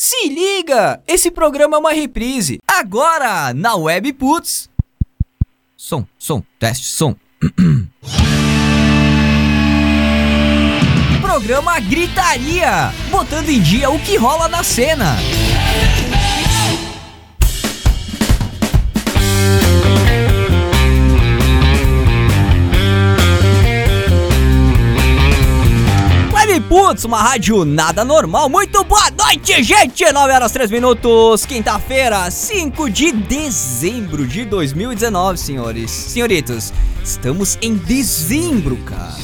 Se liga! Esse programa é uma reprise. Agora, na Web Putz. Som, som, teste, som. programa Gritaria, botando em dia o que rola na cena. Putz, uma rádio nada normal. Muito boa noite, gente! 9 horas 3 minutos, quinta-feira, 5 de dezembro de 2019, senhores. Senhoritos, estamos em dezembro, cara.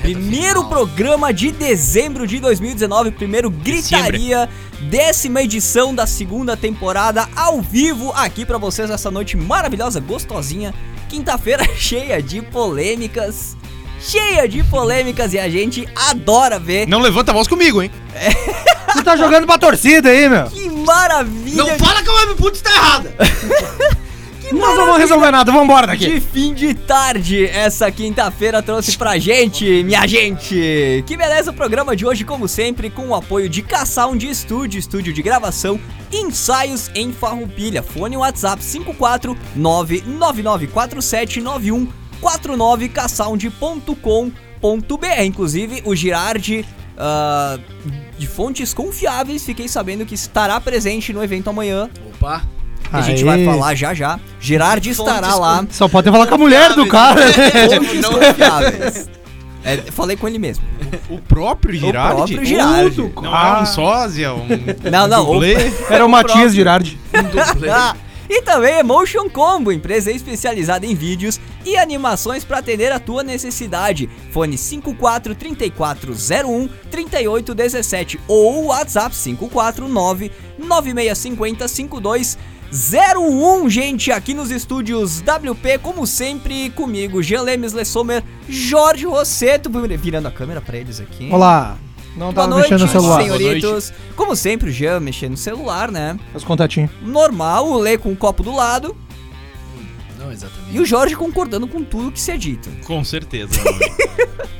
Primeiro programa de dezembro de 2019, primeiro Gritaria, décima edição da segunda temporada, ao vivo aqui pra vocês essa noite maravilhosa, gostosinha. Quinta-feira cheia de polêmicas, cheia de polêmicas e a gente adora ver. Não levanta a voz comigo, hein? É. Você tá jogando pra torcida aí, meu. Que maravilha! Não fala que a Web Putz tá errada! que Nós não vamos resolver nada, vamos embora daqui. de fim de tarde, essa quinta-feira trouxe pra gente, minha gente. Que beleza o programa de hoje, como sempre, com o apoio de K-Sound Studio, estúdio de gravação, ensaios em Farroupilha. Fone WhatsApp 549994791 49ksound.com.br. Inclusive, o Girardi Uh, de fontes confiáveis, fiquei sabendo que estará presente no evento amanhã. Opa! A gente vai falar já já. Girardi fontes estará lá. Só pode falar com a mulher do cara. Fontes confiáveis. É, falei com ele mesmo. O, próprio Girardi? O próprio Girardi. Tudo, não ah. um sósia, um Não, não. O, era o, o Matias próprio. Girardi. Um. e também Emotion Combo, empresa especializada em vídeos e animações para atender a tua necessidade. Fone 54 3401 3817 ou WhatsApp 549 9650 5201. Gente, aqui nos estúdios WP, como sempre, comigo, Jean Lemes Lessomer, Jorge Rosseto, virando a câmera para eles aqui. Olá. Não Boa tava noite, mexendo no celular. senhoritos. Como sempre, o Jean mexendo no celular, né? Os contatinhos. Normal, o Lê com o copo do lado Não, exatamente. e o Jorge concordando com tudo que se é dito. Com certeza.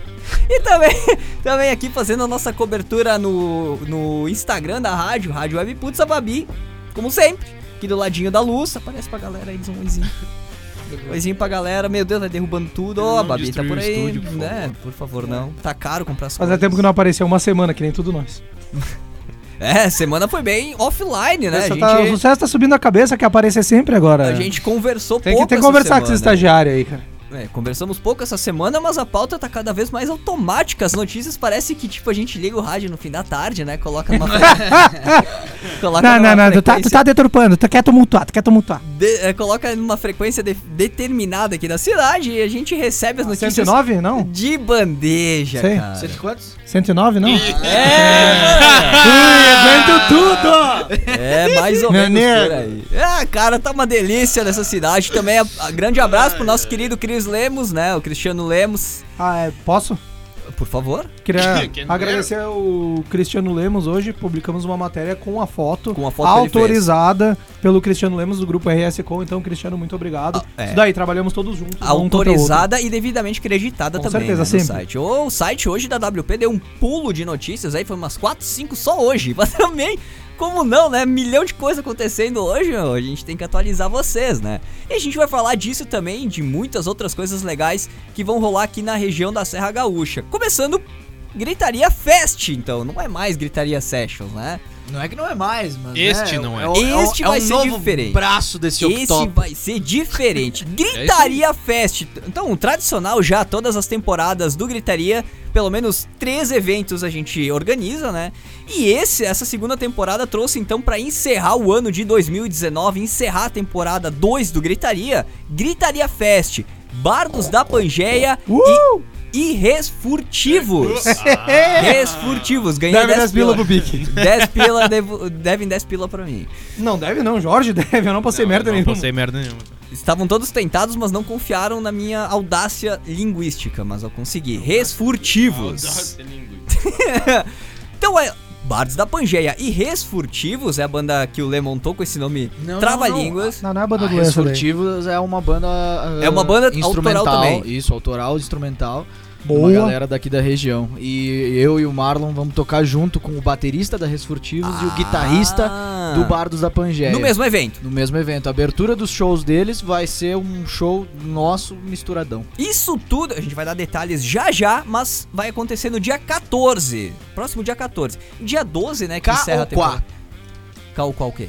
E também, também aqui fazendo a nossa cobertura no, no Instagram da rádio, Rádio Web Putz, a Babi, como sempre, aqui do ladinho da luz. Aparece pra galera aí, um oizinho. Pra galera, meu Deus, tá derrubando tudo. Ó, a Não Babi tá por aí. estúdio, por né? favor. Por favor, não. Tá caro comprar as Fazia coisas. tempo que não apareceu uma semana, que nem tudo nós. É, semana foi bem offline, né? A Essa gente, tá- o sucesso tá subindo a cabeça, quer aparecer sempre agora. a gente conversou tem que, pouco tem que essa conversar com esse semana. estagiário aí, cara. É, conversamos pouco essa semana, mas a pauta tá cada vez mais automática. As notícias parece que, tipo, a gente liga o rádio no fim da tarde, né? Coloca numa. coloca Não, numa não, não, tu tá, tu tá deturpando, tu quer tumultuar, tu quer tumultuar. de- é, coloca numa frequência de- determinada aqui da cidade e a gente recebe as notícias 109, não? de bandeja, Sei. cara. quantos? 109, não? É, Ui, aguento tudo! é, mais ou Meu menos por aí. Ah, cara, tá uma delícia nessa cidade. Também, a, a- grande abraço pro nosso querido Cris Lemos, né? O Cristiano Lemos. Ah, é, posso? Por favor, Queria Que- que agradecer o Cristiano Lemos hoje. Publicamos uma matéria com a foto, Com a foto autorizada pelo Cristiano Lemos do grupo RS Com. Então, Cristiano, muito obrigado. Ah, é. Isso daí, trabalhamos todos juntos. um autorizada e devidamente creditada Com também certeza, né, no sempre. site. O site hoje da WP deu um pulo de notícias aí, foi umas 4, 5 só hoje. Mas também, como não, né? Milhão de coisas acontecendo hoje, a gente tem que atualizar vocês, né? E a gente vai falar disso também, de muitas outras coisas legais que vão rolar aqui na região da Serra Gaúcha. Começando Gritaria Fest, então, não é mais Gritaria Sessions, né? Não é que não é mais, mas. Este né, não é. o- o- Este é vai um ser novo diferente. braço desse Esse octópio. vai ser diferente. Gritaria Fest. Então, tradicional já, todas as temporadas do Gritaria, pelo menos três eventos a gente organiza, né? E esse, essa segunda temporada trouxe então pra encerrar o ano de 2019, encerrar a temporada 2 do Gritaria, Gritaria Fest, Bardos da Pangeia Uh! e Irresfurtivos. Ah. Resfurtivos, ganhei Deve 10 10 pila pro Bic. 10 pila, devo- devem 10 pila pra mim. Não, deve não. Jorge deve. Eu não passei Não, merda não nenhuma. passei merda nenhuma. Estavam todos tentados, mas não confiaram na minha audácia linguística, mas eu consegui. Resfurtivos. Então é. Bardos da Pangeia e Resfurtivos é a banda que o Lê montou com esse nome Não, Trava-Línguas. Não, não é banda A doença daí. Resfurtivos é uma banda. ah, É uma banda autoral instrumental. também. Isso, autoral, instrumental. Boa. Uma galera daqui da região. E eu e o Marlon vamos tocar junto com o baterista da Resfurtivos e o guitarrista Ah. do Bardos da Pangeia. No mesmo evento. No mesmo evento. A abertura dos shows deles vai ser um show nosso misturadão. Isso tudo, a gente vai dar detalhes já já, mas vai acontecer no dia 14. Próximo dia 14. Dia 12, né, que K encerra a temporada. K ou qual o quê?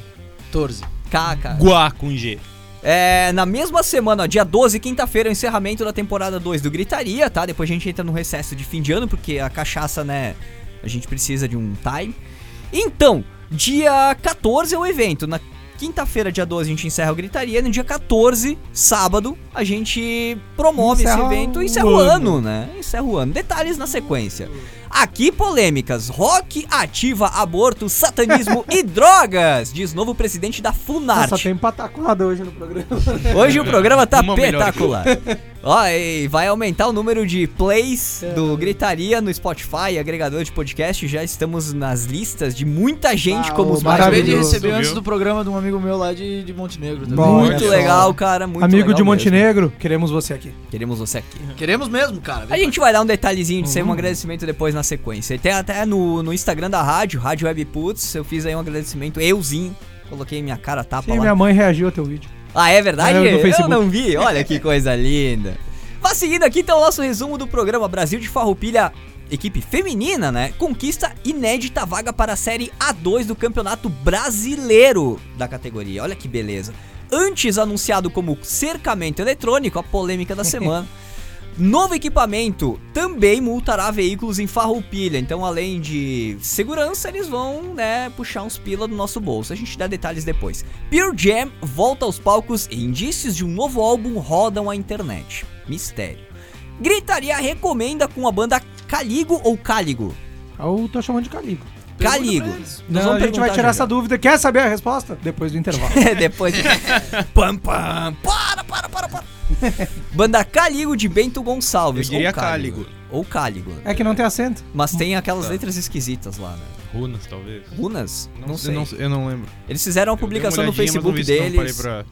14. K, K. Guá com G. É, na mesma semana, ó, dia 12, quinta-feira, é o encerramento da temporada 2 do Gritaria, tá? Depois a gente entra no recesso de fim de ano, porque a cachaça, né, a gente precisa de um time. Então, dia 14 é o evento. Na quinta-feira, dia 12, a gente encerra o Gritaria. No dia 14, sábado, a gente promove Encerra esse evento e encerra o ano. ano, né? Encerra o ano. Detalhes na sequência. Aqui, polêmicas. Rock ativa aborto, satanismo e drogas, diz novo presidente da Funarte. Nossa, tem pataquada hoje no programa. Hoje o programa tá Uma espetacular. Ó, e vai aumentar o número de plays do Gritaria no Spotify, agregador de podcast. Já estamos nas listas de muita gente Ah, como os mais Acabei de receber antes do programa de um amigo meu lá de, de Montenegro também. Bom, Muito só. legal, cara. Muito Amigo legal de mesmo. Montenegro, queremos você aqui. Queremos você aqui. Queremos mesmo, cara. A gente vai dar um detalhezinho de ser um agradecimento depois na sequência. E tem até no, no Instagram da rádio, Rádio Web Puts, eu fiz aí um agradecimento, euzinho. Coloquei minha cara tapa Sim, lá. minha mãe reagiu ao teu vídeo. Ah, é verdade? É, eu Facebook. não vi. Olha que coisa linda. Mas seguindo aqui, então, o nosso resumo do programa Brasil de Farroupilha. Equipe feminina, né? Conquista inédita vaga para a Série A2 do Campeonato Brasileiro da categoria. Olha que beleza. Antes anunciado como cercamento eletrônico, a polêmica da semana. Novo equipamento também multará veículos em Farroupilha. Então, além de segurança, eles vão, né, puxar uns pila do nosso bolso. A gente dá detalhes depois. Pure Jam volta aos palcos e indícios de um novo álbum rodam a internet. Mistério. Gritaria recomenda com a banda Caligo ou Cáligo? Eu tô chamando de Caligo. Caligo. Não, a gente vai tirar já essa dúvida. Quer saber a resposta? Depois do intervalo. Depois. pam, pam. Para, para, para, para. Banda Caligo de Bento Gonçalves. Eu diria ou Cáligo. Cáligo. Ou Cáligo. É que não tem acento. Mas tem aquelas Tá. letras esquisitas lá, né? Runas, talvez. Runas? Não, sei. Eu não, eu não lembro. Eles fizeram uma dei uma publicação no Facebook não não deles parei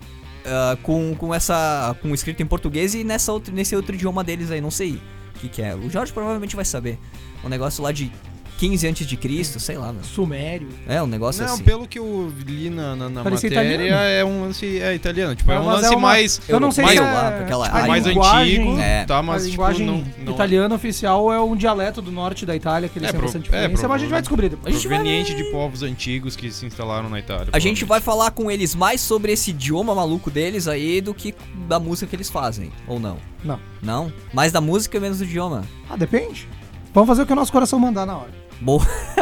ah, com, com essa. com escrito em português e nessa outro, nesse outro idioma deles aí, não sei o que, que é. O Jorge provavelmente vai saber. Um negócio lá de 15 antes de Cristo, sei lá, né? Sumério. É, um negócio Não, assim. pelo que eu li na, na, na matéria, italiano. é um lance é italiano. Tipo, é, É, um lance é uma- mais, Eu não sei mais se lá, é porque ela- a mais antigo, É. tá? a Mas, tipo, linguagem não... não italiana oficial é um dialeto do norte da Itália, que eles É, têm pro- bastante é, mas a gente vai descobrir A depois. gente vai- proveniente de povos antigos que se instalaram na Itália. A gente vai falar com eles mais sobre esse idioma maluco deles aí do que da música que eles fazem, ou não? Não. Não? Mais da música e menos do idioma. Ah, depende. Vamos fazer o que o nosso coração mandar na hora. Boa,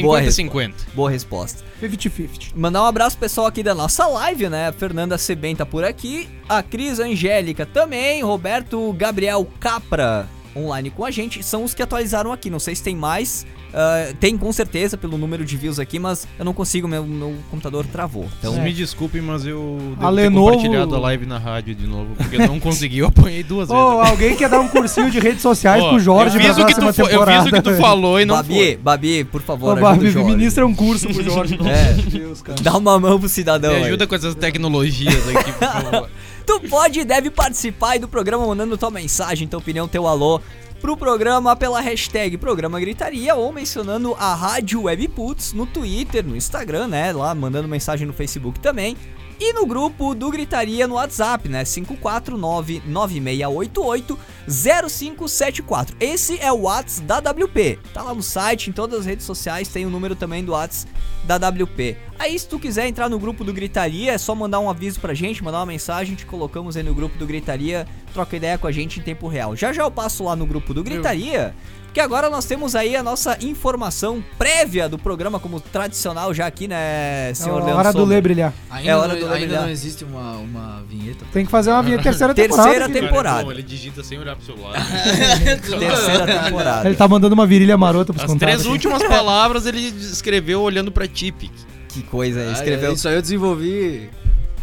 boa, 50-50. boa resposta. 50-50. Mandar um abraço pro pessoal aqui da nossa live, né? A Fernanda Sebem tá por aqui, a Cris Angélica também, Roberto Gabriel Capra online com a gente. São os que atualizaram aqui. Não sei se tem mais. ah, tem com certeza pelo número de views aqui, mas eu não consigo, meu, meu computador travou. Então, Vocês me desculpem, mas eu devo A Lenovo- compartilhado a live na rádio de novo, porque não consegui, eu apanhei duas Ô, vezes. alguém quer dar um cursinho de redes sociais Ó, pro Jorge eu pra fiz, o que próxima tu, fa- eu fiz o que tu falou e não Babi, foi. Babi, por favor, Ô, ajuda o Barbie, Jorge. ministra um curso pro Jorge. É. Deus, cara. Dá uma mão pro cidadão. Me aí. ajuda com essas tecnologias aqui, por favor. Tu pode e deve participar aí do programa mandando tua mensagem, tua opinião, teu alô pro programa pela hashtag Programa Gritaria ou mencionando a Rádio Webputs no Twitter, no Instagram, né? Lá mandando mensagem no Facebook também. E no grupo do Gritaria no WhatsApp, né? 549-9688-0574. Esse é o WhatsApp da WP. Tá lá no site, em todas as redes sociais, tem o número também do WhatsApp da WP. Aí, se tu quiser entrar no grupo do Gritaria, é só mandar um aviso pra gente, mandar uma mensagem, te colocamos aí no grupo do Gritaria, troca ideia com a gente em tempo real. Já já eu passo lá no grupo do Gritaria, porque agora nós temos aí a nossa informação prévia do programa, como tradicional já aqui, né, É senhor a Leandro hora do Sombra? Lê brilhar. Ainda, É hora do ainda brilhar. não existe uma, uma vinheta. Tem que fazer uma vinheta terceira temporada. Terceira temporada. Cara, é ele digita sem olhar pro celular. Terceira temporada. Ele tá mandando uma virilha marota pros As contatos. três últimas palavras ele escreveu olhando pra Tipic. Que coisa, Ah, escreveu Isso aí eu desenvolvi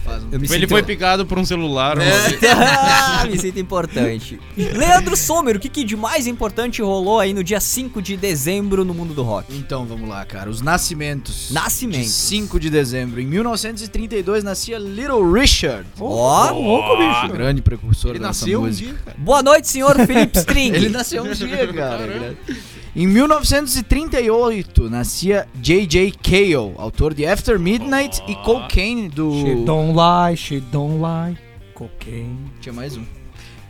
Faz um- Ele sinto- foi picado por um celular. É. Ah, me sinto importante. Leandro Sommer, o que, que de mais importante rolou aí no dia 5 de dezembro no mundo do rock? Então vamos lá, cara. Os nascimentos. Nascimentos. De 5 de dezembro. Em 1932 nascia Little Richard. Ó, Ô, louco, bicho. Grande precursor Ele dessa nasceu um música. dia, cara. boa noite, senhor Felipe String. Ele nasceu um dia, cara. Em 1938 nascia J.J. Cale, autor de After Midnight e Cocaine do. She don't lie, she don't lie. Cocaine. Tinha mais um.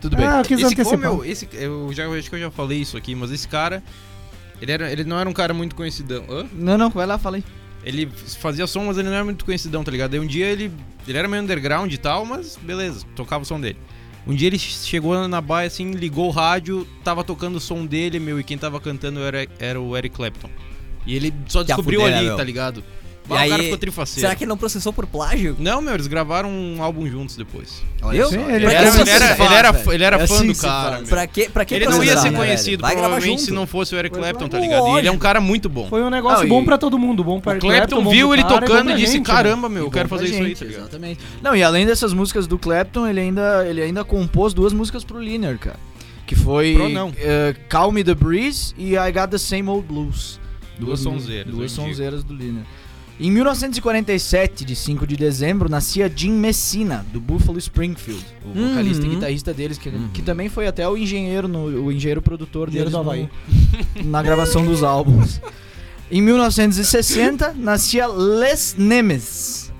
Tudo bem. Ah, eu quis Esse, como eu, esse, eu já acho que eu já falei isso aqui, mas esse cara, ele, era, ele não era um cara muito conhecidão. Hã? Não, não, vai lá, fala aí. Ele fazia som, mas ele não era muito conhecidão, tá ligado? Aí um dia ele, ele era meio underground e tal, mas beleza, tocava o som dele. Um dia ele chegou na baia assim, ligou o rádio, tava tocando o som dele, meu, e quem tava cantando era, era o Eric Clapton. E ele só a descobriu ali, tá ligado? E Bah, aí, o cara ficou trifaceiro. Será que ele não processou por plágio? Não, meu, eles gravaram um álbum juntos depois. Olha Eu? Sim, Ele, ele era, ele, era, ele, era, ele era? É fã assim do se cara. meu. Pra que, pra que Ele não ia ser né, conhecido, gravar provavelmente, se não fosse o Eric Clapton, tá ligado? E ele é um cara muito bom. Foi um negócio Não, bom pra todo mundo. Bom pra O Clapton viu ele cara, tocando e disse: gente, né? Caramba, meu, E eu quero fazer isso aí, gente, tá ligado? Exatamente. Não, e além dessas músicas do Clapton, ele ainda, ele ainda compôs duas músicas pro Liner, cara. Que foi eh, Calm Me the Breeze e I Got the Same Old Blues. Duas sonzeiras, Duas sonzeiras do Liner. Em 1947, de 5 de dezembro, nascia Jim Messina, do Buffalo Springfield, o Uhum. vocalista e guitarrista deles, que, que também foi até o engenheiro, no, o engenheiro produtor deles no- na gravação dos álbuns. Em 1960, nascia Les Nemes.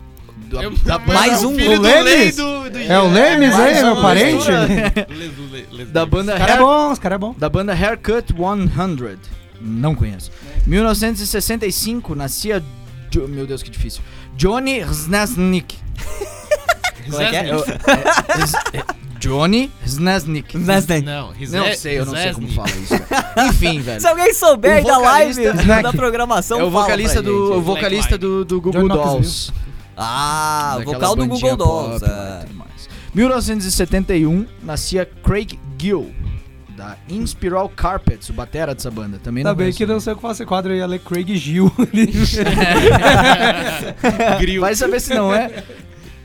do- É- da Mais um filho o do Lemes? Do, do É o Lemes, Mais hein, meu uma parente? da banda Os caras é Hair- bom, os caras é bom. da banda Haircut 100. Não conheço. 1965 nascia Jo- meu Deus que difícil. Johnny Znasnik. Como é que é? Eu- é, é, é, Johnny Znasnik. Nasdaq. Não, Não sei, eu não sei como fala isso. cara. Enfim, velho. Se alguém souber O aí da live, vocalista- da programação, É o fala vocalista pra do, gente. o vocalista do, do Google John Knoxville. Dolls. Ah, o Daquela vocal do bandinha Google Dolls. pop lá e é. tudo mais. 1971 nascia Craig Gill, da Inspiral Carpets, o batera dessa banda. Também Tá não bem conheço. que não sei o que fazer quadro aí, ia ler Craig Gil. Grill. Vai saber se não é.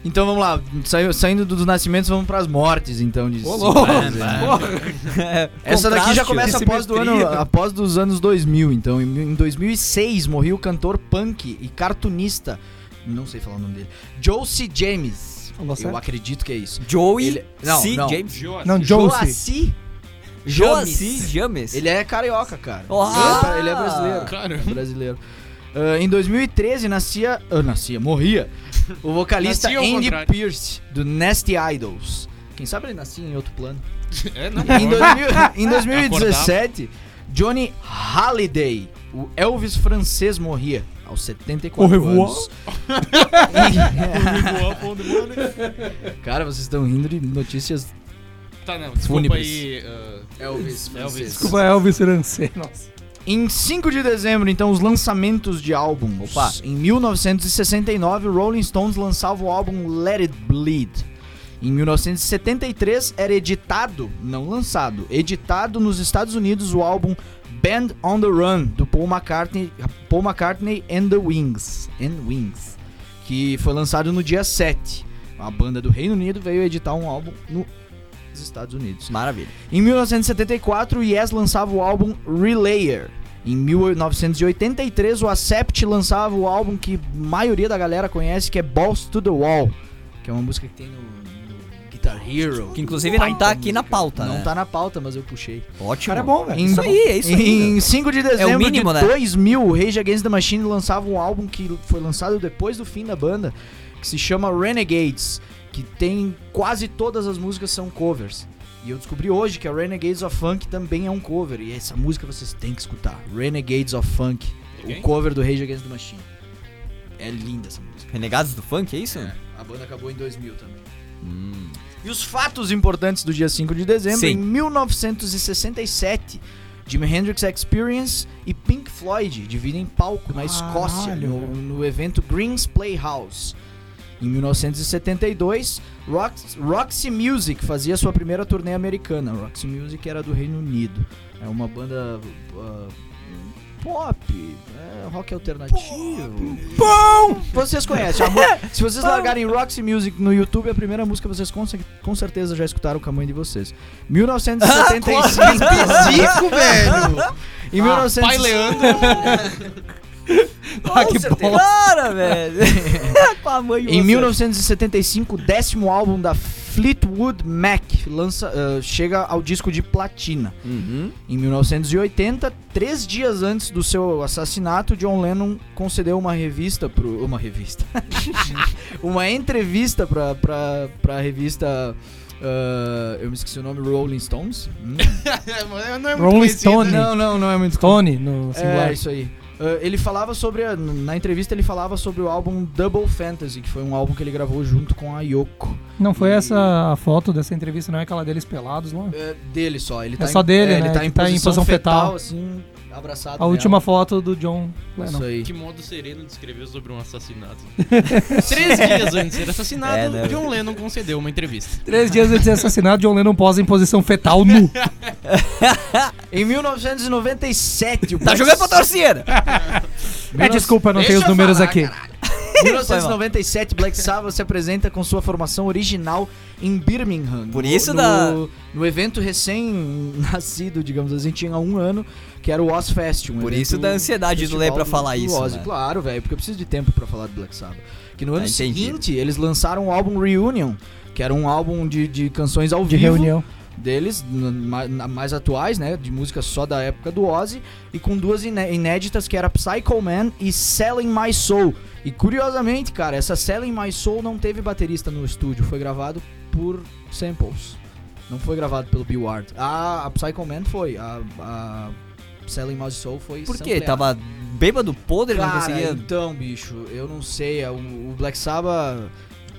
Então vamos lá, Saiu- saindo dos nascimentos, vamos pras mortes, então, de Ô, louco. né? Essa daqui já começa após, do ano, após dos anos 2000. Então, em, em 2006, morreu o cantor punk e cartunista, não sei falar o nome dele, Josie James. Falou Eu certo? acredito que é isso. Joey Ele- não, C. não. James. Não, Josie. Joaci Joaci James. Ele é carioca, cara. Ah! Ele, é, ele é brasileiro. Caramba. brasileiro. Ah, em 2013 nascia. ah, nascia, morria. O vocalista Nascia Andy contrário. Pierce, do Nasty Idols. Quem sabe ele nascia em outro plano. É, não. Em, 2000 em 2017, Johnny Halliday, o Elvis francês, morria aos 74 Au revoir. anos. Cara, vocês estão rindo de notícias Tá, não, desculpa Fúnebres. aí. ah, Elvis Elvis. Desculpa, Elvis Rancê. Nossa. Em 5 de dezembro, então, os lançamentos de álbuns. Opa. Em 1969, o Rolling Stones lançava o álbum Let It Bleed. Em 1973, era editado, não lançado, editado nos Estados Unidos o álbum Band on the Run, do Paul McCartney, Paul McCartney and the Wings, and Wings, que foi lançado no dia 7. A banda do Reino Unido veio editar um álbum nos Estados Unidos. Maravilha. Em 1974, o Yes lançava o álbum Relayer. Em 1983, o Accept lançava o álbum que a maioria da galera conhece, que é Balls to the Wall, que é uma música que tem no, no Guitar Hero. Que inclusive não tá aqui na pauta, Não né? tá na pauta, mas eu puxei. Ótimo. cara é bom, velho. Em- Isso aí, é isso aí. Em 5 de dezembro mínimo, de né? 2000, o Rage Against the Machine lançava um álbum que foi lançado depois do fim da banda, que se chama Renegades, que tem quase todas as músicas são covers. E eu descobri hoje que a Renegades of Funk também é um cover, e essa música vocês têm que escutar. Renegades of Funk, o cover do Rage Against the Machine. É linda essa música. Renegados do funk, é isso? A banda acabou em 2000 também. Hum. E os fatos importantes do dia 5 de dezembro, Sim. em 1967, Jimi Hendrix Experience e Pink Floyd dividem palco na Escócia, no, no evento Greens Playhouse. Em 1972, Rox- Roxy Music fazia sua primeira turnê americana. Roxy Music era do Reino Unido. É uma banda ah, pop, é, rock alternativo. vocês conhecem. Se vocês largarem Roxy Music no YouTube, a primeira música vocês com, com certeza já escutaram a mãe de vocês. 1975. Específico, velho. em Ah, 1900 Pai Leandro. Ah, que. Para, velho. Com a mãe Em vocês. 1975, o décimo álbum da Fleetwood Mac lança, ah, chega ao disco de platina. Uhum. Em 1980, três dias antes do seu assassinato, John Lennon concedeu uma revista pro. Uma revista. uma entrevista pra, pra, pra revista. ah, eu me esqueci o nome, Rolling Stones? Hum. não é muito Rolling. Stone. não, não, não é muito Tony no singular. É, isso aí. Ah, ele falava sobre. a- na entrevista, ele falava sobre o álbum Double Fantasy, que foi um álbum que ele gravou junto com a Yoko. Não foi E- essa a foto dessa entrevista, não é aquela deles pelados lá? É dele só. Ele É tá só em, dele, é, né, Ele tá que em tá em posição, posição fetal, fetal. assim, abraçado. A nela. última foto do John Lennon. Isso aí. Que modo sereno de escrever sobre um assassinato. Três dias antes de ser assassinado, É, né? John Lennon concedeu uma entrevista. Três dias antes de ser assassinado, John Lennon posa em posição fetal nu. Em 1997, o Tá jogando pra torcida. É, desculpa, não Deixa tenho os números falar, aqui. Em 1997, Black Sabbath se apresenta com sua formação original em Birmingham. Por no- isso no, da- No evento recém-nascido, digamos assim, tinha um ano, que era o Ozfest. Um Por isso da ansiedade do Lê festival pra falar do isso, Ozzy. né? Claro, velho, porque eu preciso de tempo pra falar do Black Sabbath. Que no Tá ano entendido. seguinte, eles lançaram o álbum Reunion, que era um álbum de, de canções ao De vivo reunião. Deles, mais atuais, né? De músicas só da época do Ozzy, e com duas iné- inéditas que era Psycho Man e Selling My Soul. E curiosamente, cara, essa Selling My Soul não teve baterista no estúdio, foi gravado por samples. Não foi gravado pelo Bill Ward. A, a Psycho Man foi, a, a Selling My Soul foi Por quê? Tava bêbado podre, não Cara, conseguia. então, bicho, eu não sei. O, o Black Sabbath,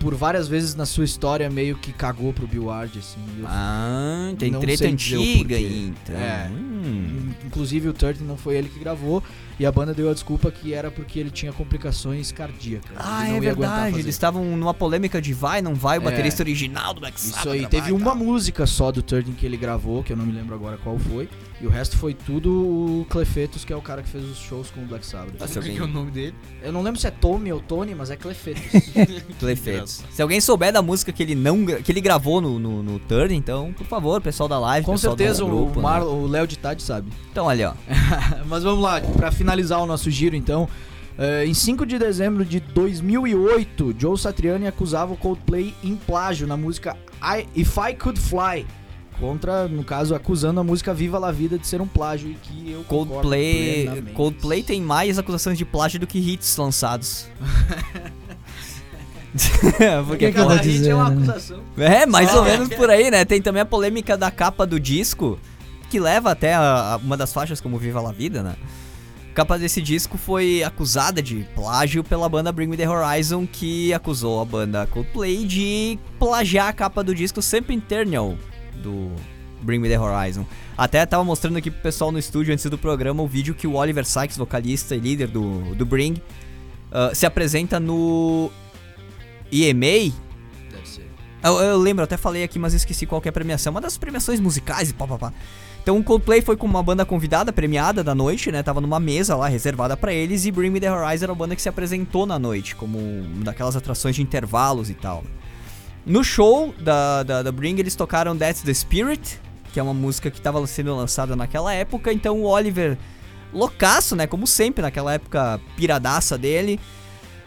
por várias vezes na sua história, meio que cagou pro Bill Ward, assim. Ah, tem treta antiga então. É. Hum. Inclusive o 30 não foi ele que gravou e a banda deu a desculpa que era porque ele tinha complicações cardíacas. Ah, ele é não ia aguentar verdade. Eles estavam numa polêmica de vai, não vai, o É. baterista original do Black Sabbath. Isso aí, teve uma música só do 30 que ele gravou, que eu não me lembro agora qual foi, e o resto foi tudo o Clefetus, que é o cara que fez os shows com o Black Sabbath. Tá, se Qual que alguém- é o nome dele? Eu não lembro se é Tommy ou Tony, mas é Clefetus. Clefetos. Se alguém souber da música que ele não que ele gravou no, no, no Turn, então, por favor, pessoal da live, com certeza do o, grupo, né? Mar- o Léo de Tade sabe. Então, olha, ó. Mas vamos lá, pra finalizar o nosso giro então. eh, em 5 de dezembro de 2008, Joe Satriani acusava o Coldplay em plágio na música I- If I Could Fly. Contra, no caso, acusando a música Viva La Vida de ser um plágio e que eu Coldplay. Coldplay tem mais acusações de plágio do que hits lançados. Porque que Cada hit dizer, é uma né? acusação. É, mais ou menos por aí, né? Tem também a polêmica da capa do disco, que leva até a- a uma das faixas como Viva la Vida, né? A capa desse disco foi acusada de plágio pela banda Bring Me The Horizon, que acusou a banda Coldplay de plagiar a capa do disco Sempre Eternal do Bring Me The Horizon. Até tava mostrando aqui pro pessoal no estúdio antes do programa o vídeo que o Oliver Sykes, vocalista e líder do, do Bring, ah, se apresenta no EMA, Deve ser. eu, eu lembro, eu até falei aqui, mas esqueci qual que é a premiação. Uma das premiações musicais e pá, pá, pá. Então o Coldplay foi com uma banda convidada, premiada da noite, né? Tava numa mesa lá, reservada pra eles. E Bring Me The Horizon era a banda que se apresentou na noite, como uma daquelas atrações de intervalos e tal. No show da, da, da Bring, eles tocaram That's the Spirit, que é uma música que tava sendo lançada naquela época. Então o Oliver, loucaço, né? Como sempre, naquela época piradaça dele.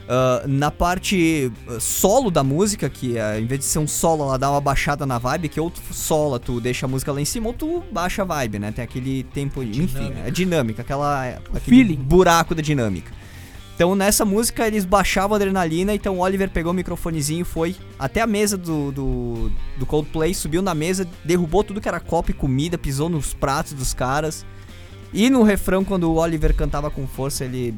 ah, na parte ah, solo da música, que ah, em vez de ser um solo, ela dá uma baixada na vibe, que ou tu sola, tu deixa a música lá em cima, ou tu baixa a vibe, né? Tem aquele tempo, enfim, Dinâmica. é dinâmica, aquela aquele feeling. buraco da dinâmica. Então nessa música eles baixavam a adrenalina, então o Oliver pegou o microfonezinho, foi até a mesa do, do, do Coldplay, subiu na mesa, derrubou tudo que era copo e comida, pisou nos pratos dos caras. E no refrão, quando o Oliver cantava com força, ele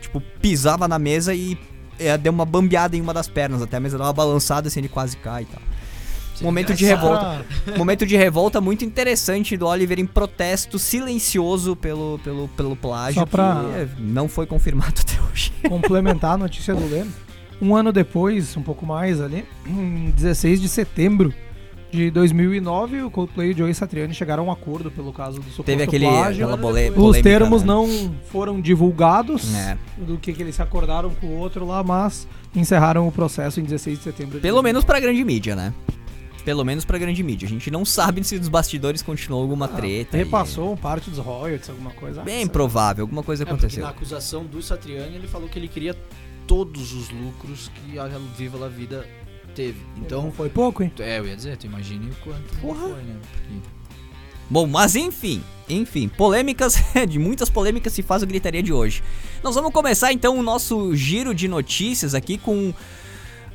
tipo pisava na mesa e é, deu uma bambeada em uma das pernas, até a mesa dá uma balançada assim, ele quase cai e tal. Momento de revolta. Momento de revolta muito interessante do Oliver em protesto silencioso pelo, pelo, pelo plágio. Só pra- que, é, não foi confirmado até hoje. complementar a notícia do Leme. Um ano depois, um pouco mais ali, em 16 de setembro, de 2009, o Coldplay e o Joey Satriani chegaram a um acordo pelo caso do suposto Teve aquele, plágio. aquela bole, Os polêmica, termos né? não foram divulgados É. do que, que eles se acordaram com o outro lá, mas encerraram o processo em 16 de setembro. de Pelo menos 2009. pra grande mídia, né? Pelo menos pra grande mídia. A gente não sabe se dos bastidores continuou alguma Ah, treta. Repassou parte dos royalties, alguma coisa. Bem provável, alguma coisa É, aconteceu. na acusação do Satriani, ele falou que ele queria todos os lucros que a Viva La Vida teve. Então Então, foi pouco, hein? é, eu ia dizer, tu imagine o quanto Porra. foi, né? Porque- Bom, mas enfim, enfim, polêmicas, de muitas polêmicas se faz o Gritaria de hoje. Nós vamos começar então o nosso giro de notícias aqui com.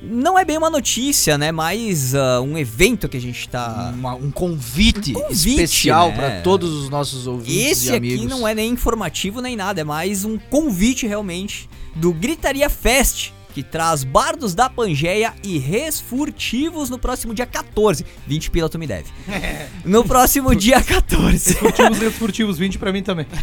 Não é bem uma notícia, né? Mas ah, um evento que a gente tá. Uma- um convite, convite, especial né? para todos os nossos ouvintes Esse e aqui amigos. não é nem informativo nem nada, é mais um convite realmente do Gritaria Fest, que traz bardos da Pangeia e resfurtivos no próximo dia 14. 20 pila tu me deve. No próximo dia 14. Furtivos e furtivos, 20 pra mim também.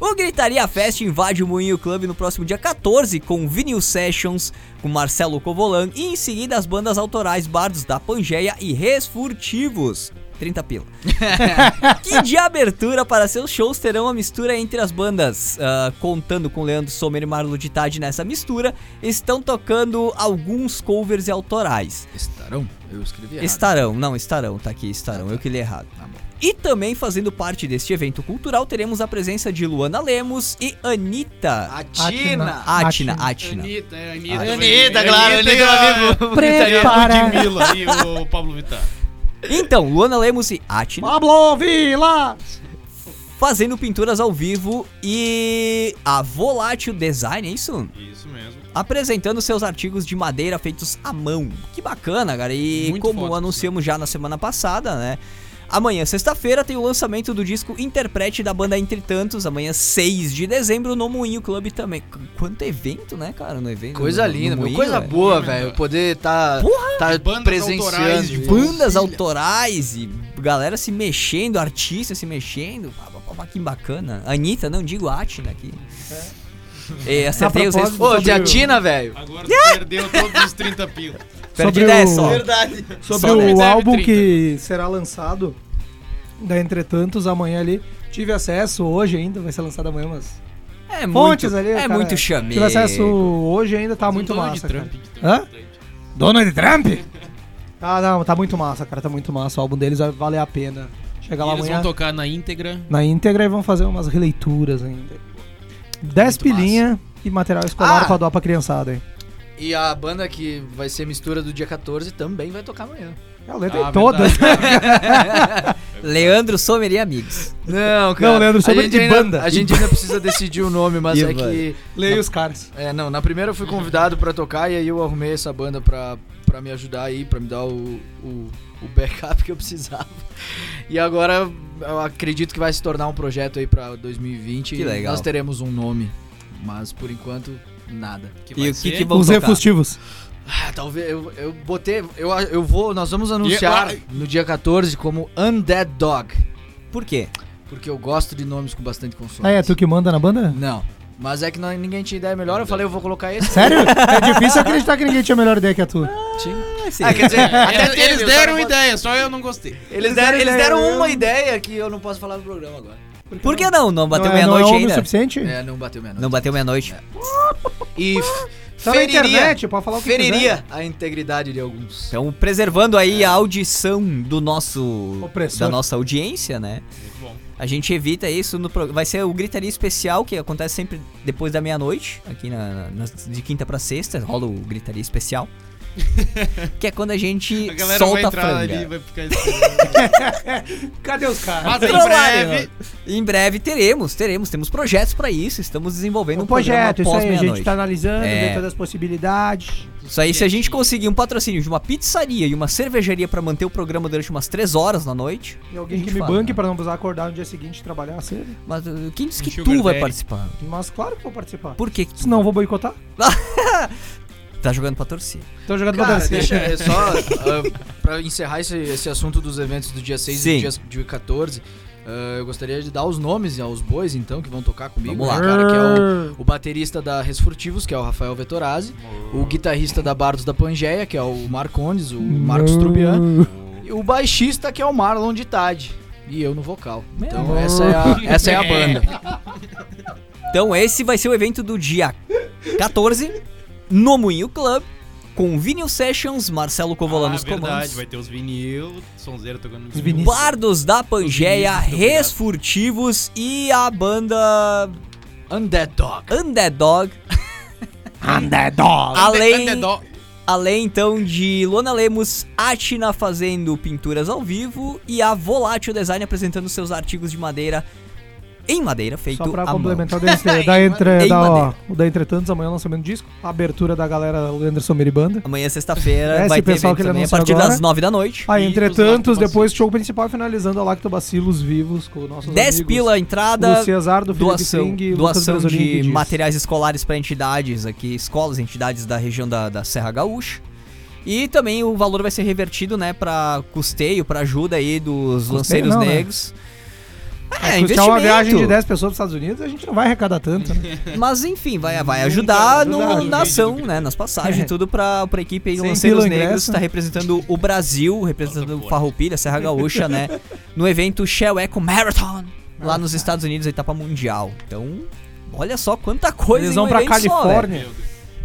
O Gritaria Fest invade o Moinho Club no próximo dia 14 com Vinyl Sessions, com Marcelo Covolan e em seguida as bandas autorais Bardos da Pangeia e Resfurtivos. 30 pila. que de abertura para seus shows terão a mistura entre as bandas, ah, contando com Leandro Sommer e Marlo de Tade nessa mistura, estão tocando alguns covers e autorais. Estarão? Eu escrevi errado. Estarão, não, estarão, tá aqui, estarão, eu que li errado. Tá bom. E também fazendo parte deste evento cultural, teremos a presença de Luana Lemos e Anitta. Atina, Atina. Atina. Anitta, é, Anitta. Ah, Anitta, claro, Anitta, e meu a- amigo. Prepara. e a Ludmilla e o Pablo Vittar. Então, Luana Lemos e Atina Pablo Vila! fazendo pinturas ao vivo e a Volátil Design, é isso? Isso mesmo. Apresentando seus artigos de madeira feitos à mão. Que bacana, cara. E Muito como anunciamos já na semana passada, né? Amanhã, sexta-feira, tem o lançamento do disco Interprete da banda Entre Tantos. Amanhã, 6 de dezembro, no Moinho Club também. Qu- Quanto evento, né, cara? No evento. Coisa no- no linda, meu. Moinho, Coisa velho. boa, Porra, velho. meu. Poder tá, tá Bandas presenciando. autorais de bandas autorais e galera se mexendo, artistas se mexendo. Que bacana. Anitta, não digo Atina aqui. É. acertei os propósito- Ô, Sobre tia o- Tina, velho. Agora tu perdeu todos os 30 pila. Perdi Sobre 10 o- só. Verdade. Sobre Só o álbum 30. que será lançado da Entretantos amanhã ali. Tive acesso hoje ainda, vai ser lançado amanhã, mas. É Fontes muito, ali, é cara. muito chamego. Tive acesso hoje ainda, tá um muito Donald massa. Trump, Cara. Hã? Donald Trump? Ah, não, tá muito massa, cara, tá muito massa. O álbum deles vai valer a pena. Chegar E lá eles amanhã vão tocar na íntegra. na íntegra e vão fazer umas releituras ainda. 10 Muito massa. pilinha e material escolar Ah! pra doar pra criançada, hein. E a banda que vai ser mistura do dia 14 também vai tocar amanhã. Eu levei Ah, todas. Leandro Sommer e amigos. Não, Não, Leandro, gente, de ainda, banda. a gente ainda precisa decidir o nome, mas E é vai. que. Leia os caras. É, não, na primeira eu fui convidado pra tocar e aí eu arrumei essa banda pra, pra me ajudar aí, pra me dar o, o, o backup que eu precisava. E agora eu acredito que vai se tornar um projeto aí pra 2020 Que e legal. nós teremos um nome. Mas por enquanto, nada. Que E o que que vão Os tocar? refustivos. Ah, talvez eu, eu botei. Eu, eu vou. Nós vamos anunciar E- no dia 14 como Undead Dog. Por quê? Porque eu gosto de nomes com bastante consoante. Ah, é tu que manda na banda? Não. Mas é que não- ninguém tinha ideia melhor, eu falei, eu vou colocar esse. Sério? É difícil acreditar que ninguém tinha melhor ideia que a tua. Tinha. Sim. Ah, quer dizer, até Eles, teve, eles deram ideia, só eu não gostei. Eles deram, eles deram uma ideia que eu não posso falar no programa agora. Por que não? Não bateu não é, não é meia-noite o ainda? suficiente? É, não bateu meia noite. Não bateu meia-noite. E Tá na feriria, internet, pode falar o que feriria a integridade de alguns. Então, preservando aí a audição do nosso Opressor. da nossa audiência, né? A gente evita isso no programa. Vai ser o gritaria especial que acontece sempre depois da meia-noite, aqui na, na- de quinta pra sexta, rola o gritaria especial. que é quando a gente A galera vai solta a entrar franga. ali e vai ficar. Cadê os caras? Mas em breve. Em breve teremos, teremos, temos projetos pra isso, estamos desenvolvendo Um um, projeto, isso aí, a gente meia-noite. tá analisando, É. vendo todas as possibilidades. Isso aí, se a gente conseguir um patrocínio de uma pizzaria e uma cervejaria pra manter o programa durante umas três horas na noite, E alguém que me fala, banque né? pra não precisar acordar no dia seguinte e trabalhar cedo. Mas uh, quem disse Um que sugar tu vai daddy. participar? Mas claro que vou participar. Por que? que tu Senão eu vou boicotar. tá jogando pra torcer? Tô jogando Cara, pra deixa, torcer. é só ah, pra encerrar esse, esse assunto dos eventos do dia 6 Sim. e do dia, dia 14. Ah, eu gostaria de dar os nomes aos bois, então, que vão tocar comigo. Vamos lá. O cara que é o, o baterista da Resfurtivos, que é o Rafael Vettorazzi. O guitarrista da Bardos da Pangeia, que é o Marcondes, o Marcos Trubian. E o baixista, que é o Marlon de Tade. E eu no vocal. Então, essa é a, essa é a banda. Então esse vai ser o evento do dia 14 no Moinho Club com Vinyl Sessions, Marcelo Covola ah, nos verdade, comandos. vai ter os vinil, sonzeira tocando Os vinil. Bardos da Pangeia, Muito obrigado. Res Furtivos e a banda Undead Dog. Undead Dog. Underdog. Além, Underdog. além então de Lona Lemos, Atina fazendo pinturas ao vivo e a Volátil Design apresentando seus artigos de madeira em madeira, feito Só pra complementar o da, da, entre, Em da, ó, o da Entretantos, amanhã lançamento do disco. A abertura da galera o Anderson Meribanda. Amanhã, sexta-feira, É, vai ter pessoal que também a partir agora. das nove da noite. Aí, os entretantos, depois show principal, finalizando a Lactobacilos vivos com nossos 10 amigos. pila a entrada, O Cesar do doação, o doação de materiais escolares para entidades aqui, escolas, entidades da região da, da Serra Gaúcha. E também o valor vai ser revertido, né, para custeio, para ajuda aí dos lanceiros não, né? Negros. É, custear uma viagem de 10 pessoas para os Estados Unidos, a gente não vai arrecadar tanto, né? Mas enfim, vai, vai ajudar ajuda no, a na ação, do né? Nas passagens, É. tudo pra, pra equipe aí de Sem Lanceiros Negros, ingresso. tá representando o Brasil, representando o Farroupilha, Serra Gaúcha, né? No evento Shell Eco Marathon, lá nos Estados Unidos, a etapa mundial. Então, olha só quanta coisa Eles vão um pra evento só, Califórnia, velho.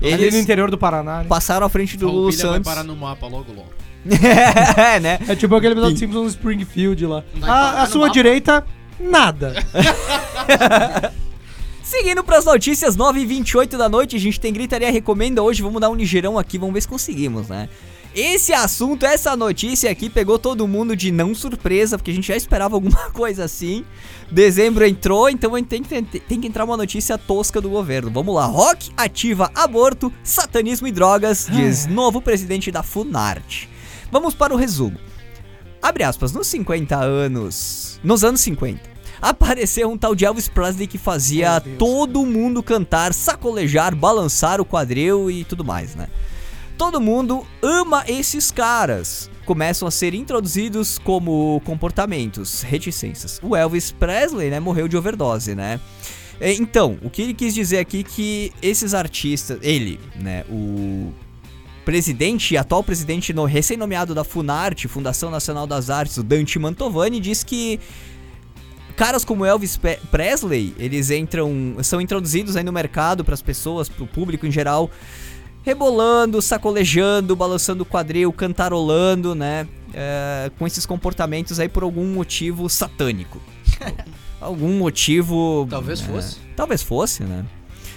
ali no Eles interior do Paraná. né? passaram à frente do Lulu Farroupilha vai Santos. parar no mapa logo logo. é, né? É tipo aquele episódio de Simpsons Springfield lá. Vai A, a no sua mapa. direita, nada. Seguindo pras notícias, 9h28 da noite, a gente tem Gritaria Recomenda hoje, vamos dar um ligeirão aqui, vamos ver se conseguimos, né? Esse assunto, essa notícia aqui pegou todo mundo de não surpresa, porque a gente já esperava alguma coisa assim. Dezembro entrou, então a gente tem que, tem que entrar uma notícia tosca do governo. Vamos lá, rock ativa aborto, satanismo e drogas, diz novo presidente da Funarte. Vamos para o resumo. Abre aspas, nos 50 anos. Nos anos 50, apareceu um tal de Elvis Presley que fazia todo mundo cantar, sacolejar, balançar o quadril e tudo mais, né? Todo mundo ama esses caras. Começam a ser introduzidos como comportamentos, reticências. O Elvis Presley, né, morreu de overdose, né? É, Então, o que ele quis dizer aqui que esses artistas, ele, né, o presidente, atual presidente no recém-nomeado da Funarte, Fundação Nacional das Artes, o Dante Mantovani, diz que caras como Elvis Presley, eles entram, são introduzidos aí no mercado para as pessoas, para o público em geral, rebolando, sacolejando, balançando o quadril, cantarolando, né? é, com esses comportamentos aí por algum motivo satânico. algum motivo. Talvez é, fosse. Talvez fosse, né?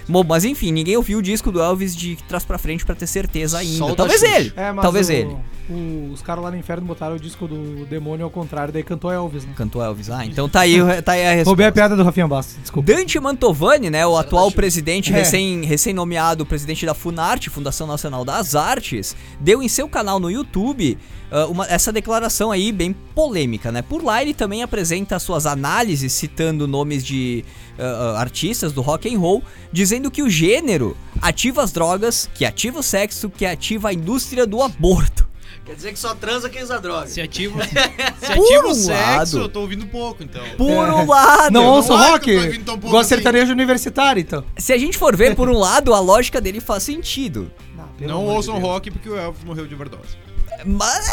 Bom, mas enfim, ninguém ouviu o disco do Elvis de trás pra frente pra ter certeza ainda. Da Talvez ele. É, mas Talvez o- ele. O- os caras lá no inferno botaram o disco do demônio ao contrário, daí cantou Elvis, né? Cantou Elvis. Ah, então tá aí, tá aí a resposta. Roubei a piada do Rafinha Bastos, desculpa. Dante Mantovani, né, o atual presidente, É. recém, recém-nomeado presidente da Funarte, Fundação Nacional das Artes, deu em seu canal no YouTube ah, uma- essa declaração aí bem polêmica, né? Por lá ele também apresenta suas análises citando nomes de ah, artistas do rock and roll, dizendo que o gênero ativa as drogas, que ativa o sexo, que ativa a indústria do aborto. Quer dizer que só transa quem usa droga. Se ativa, se um o sexo, lado. eu tô ouvindo pouco, então. Por É. um lado, Não não ouço acho rock, gosto de assim. sertanejo universitário, então. se a gente for ver por um lado, a lógica dele faz sentido. pelo Não de ouçam Deus. rock porque o Elvis morreu de overdose. Mas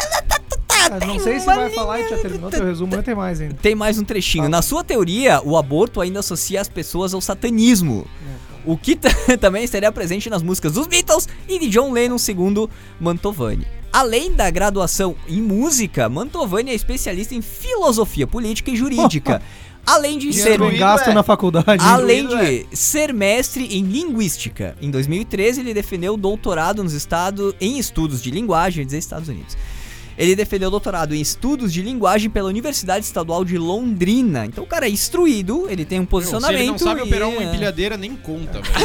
Ah, não sei se vai falar e já terminou teu resumo, mas tem mais ainda. Tem mais um trechinho. Na sua teoria, o aborto ainda associa as pessoas ao satanismo. O que também estaria presente nas músicas dos Beatles e de John Lennon, segundo Mantovani. Além da graduação em música, Mantovani é especialista em filosofia política e jurídica. além de ser gasto é. na faculdade. Além de ser mestre em linguística. Em 2013, ele defendeu o doutorado nos estados em estudos de linguagem, dos Estados Unidos. Ele defendeu o doutorado em estudos de linguagem pela Universidade Estadual de Londrina. Então o cara é instruído, ele tem um Meu, posicionamento. Se ele não sabe e- operar uma é. empilhadeira, nem conta, velho.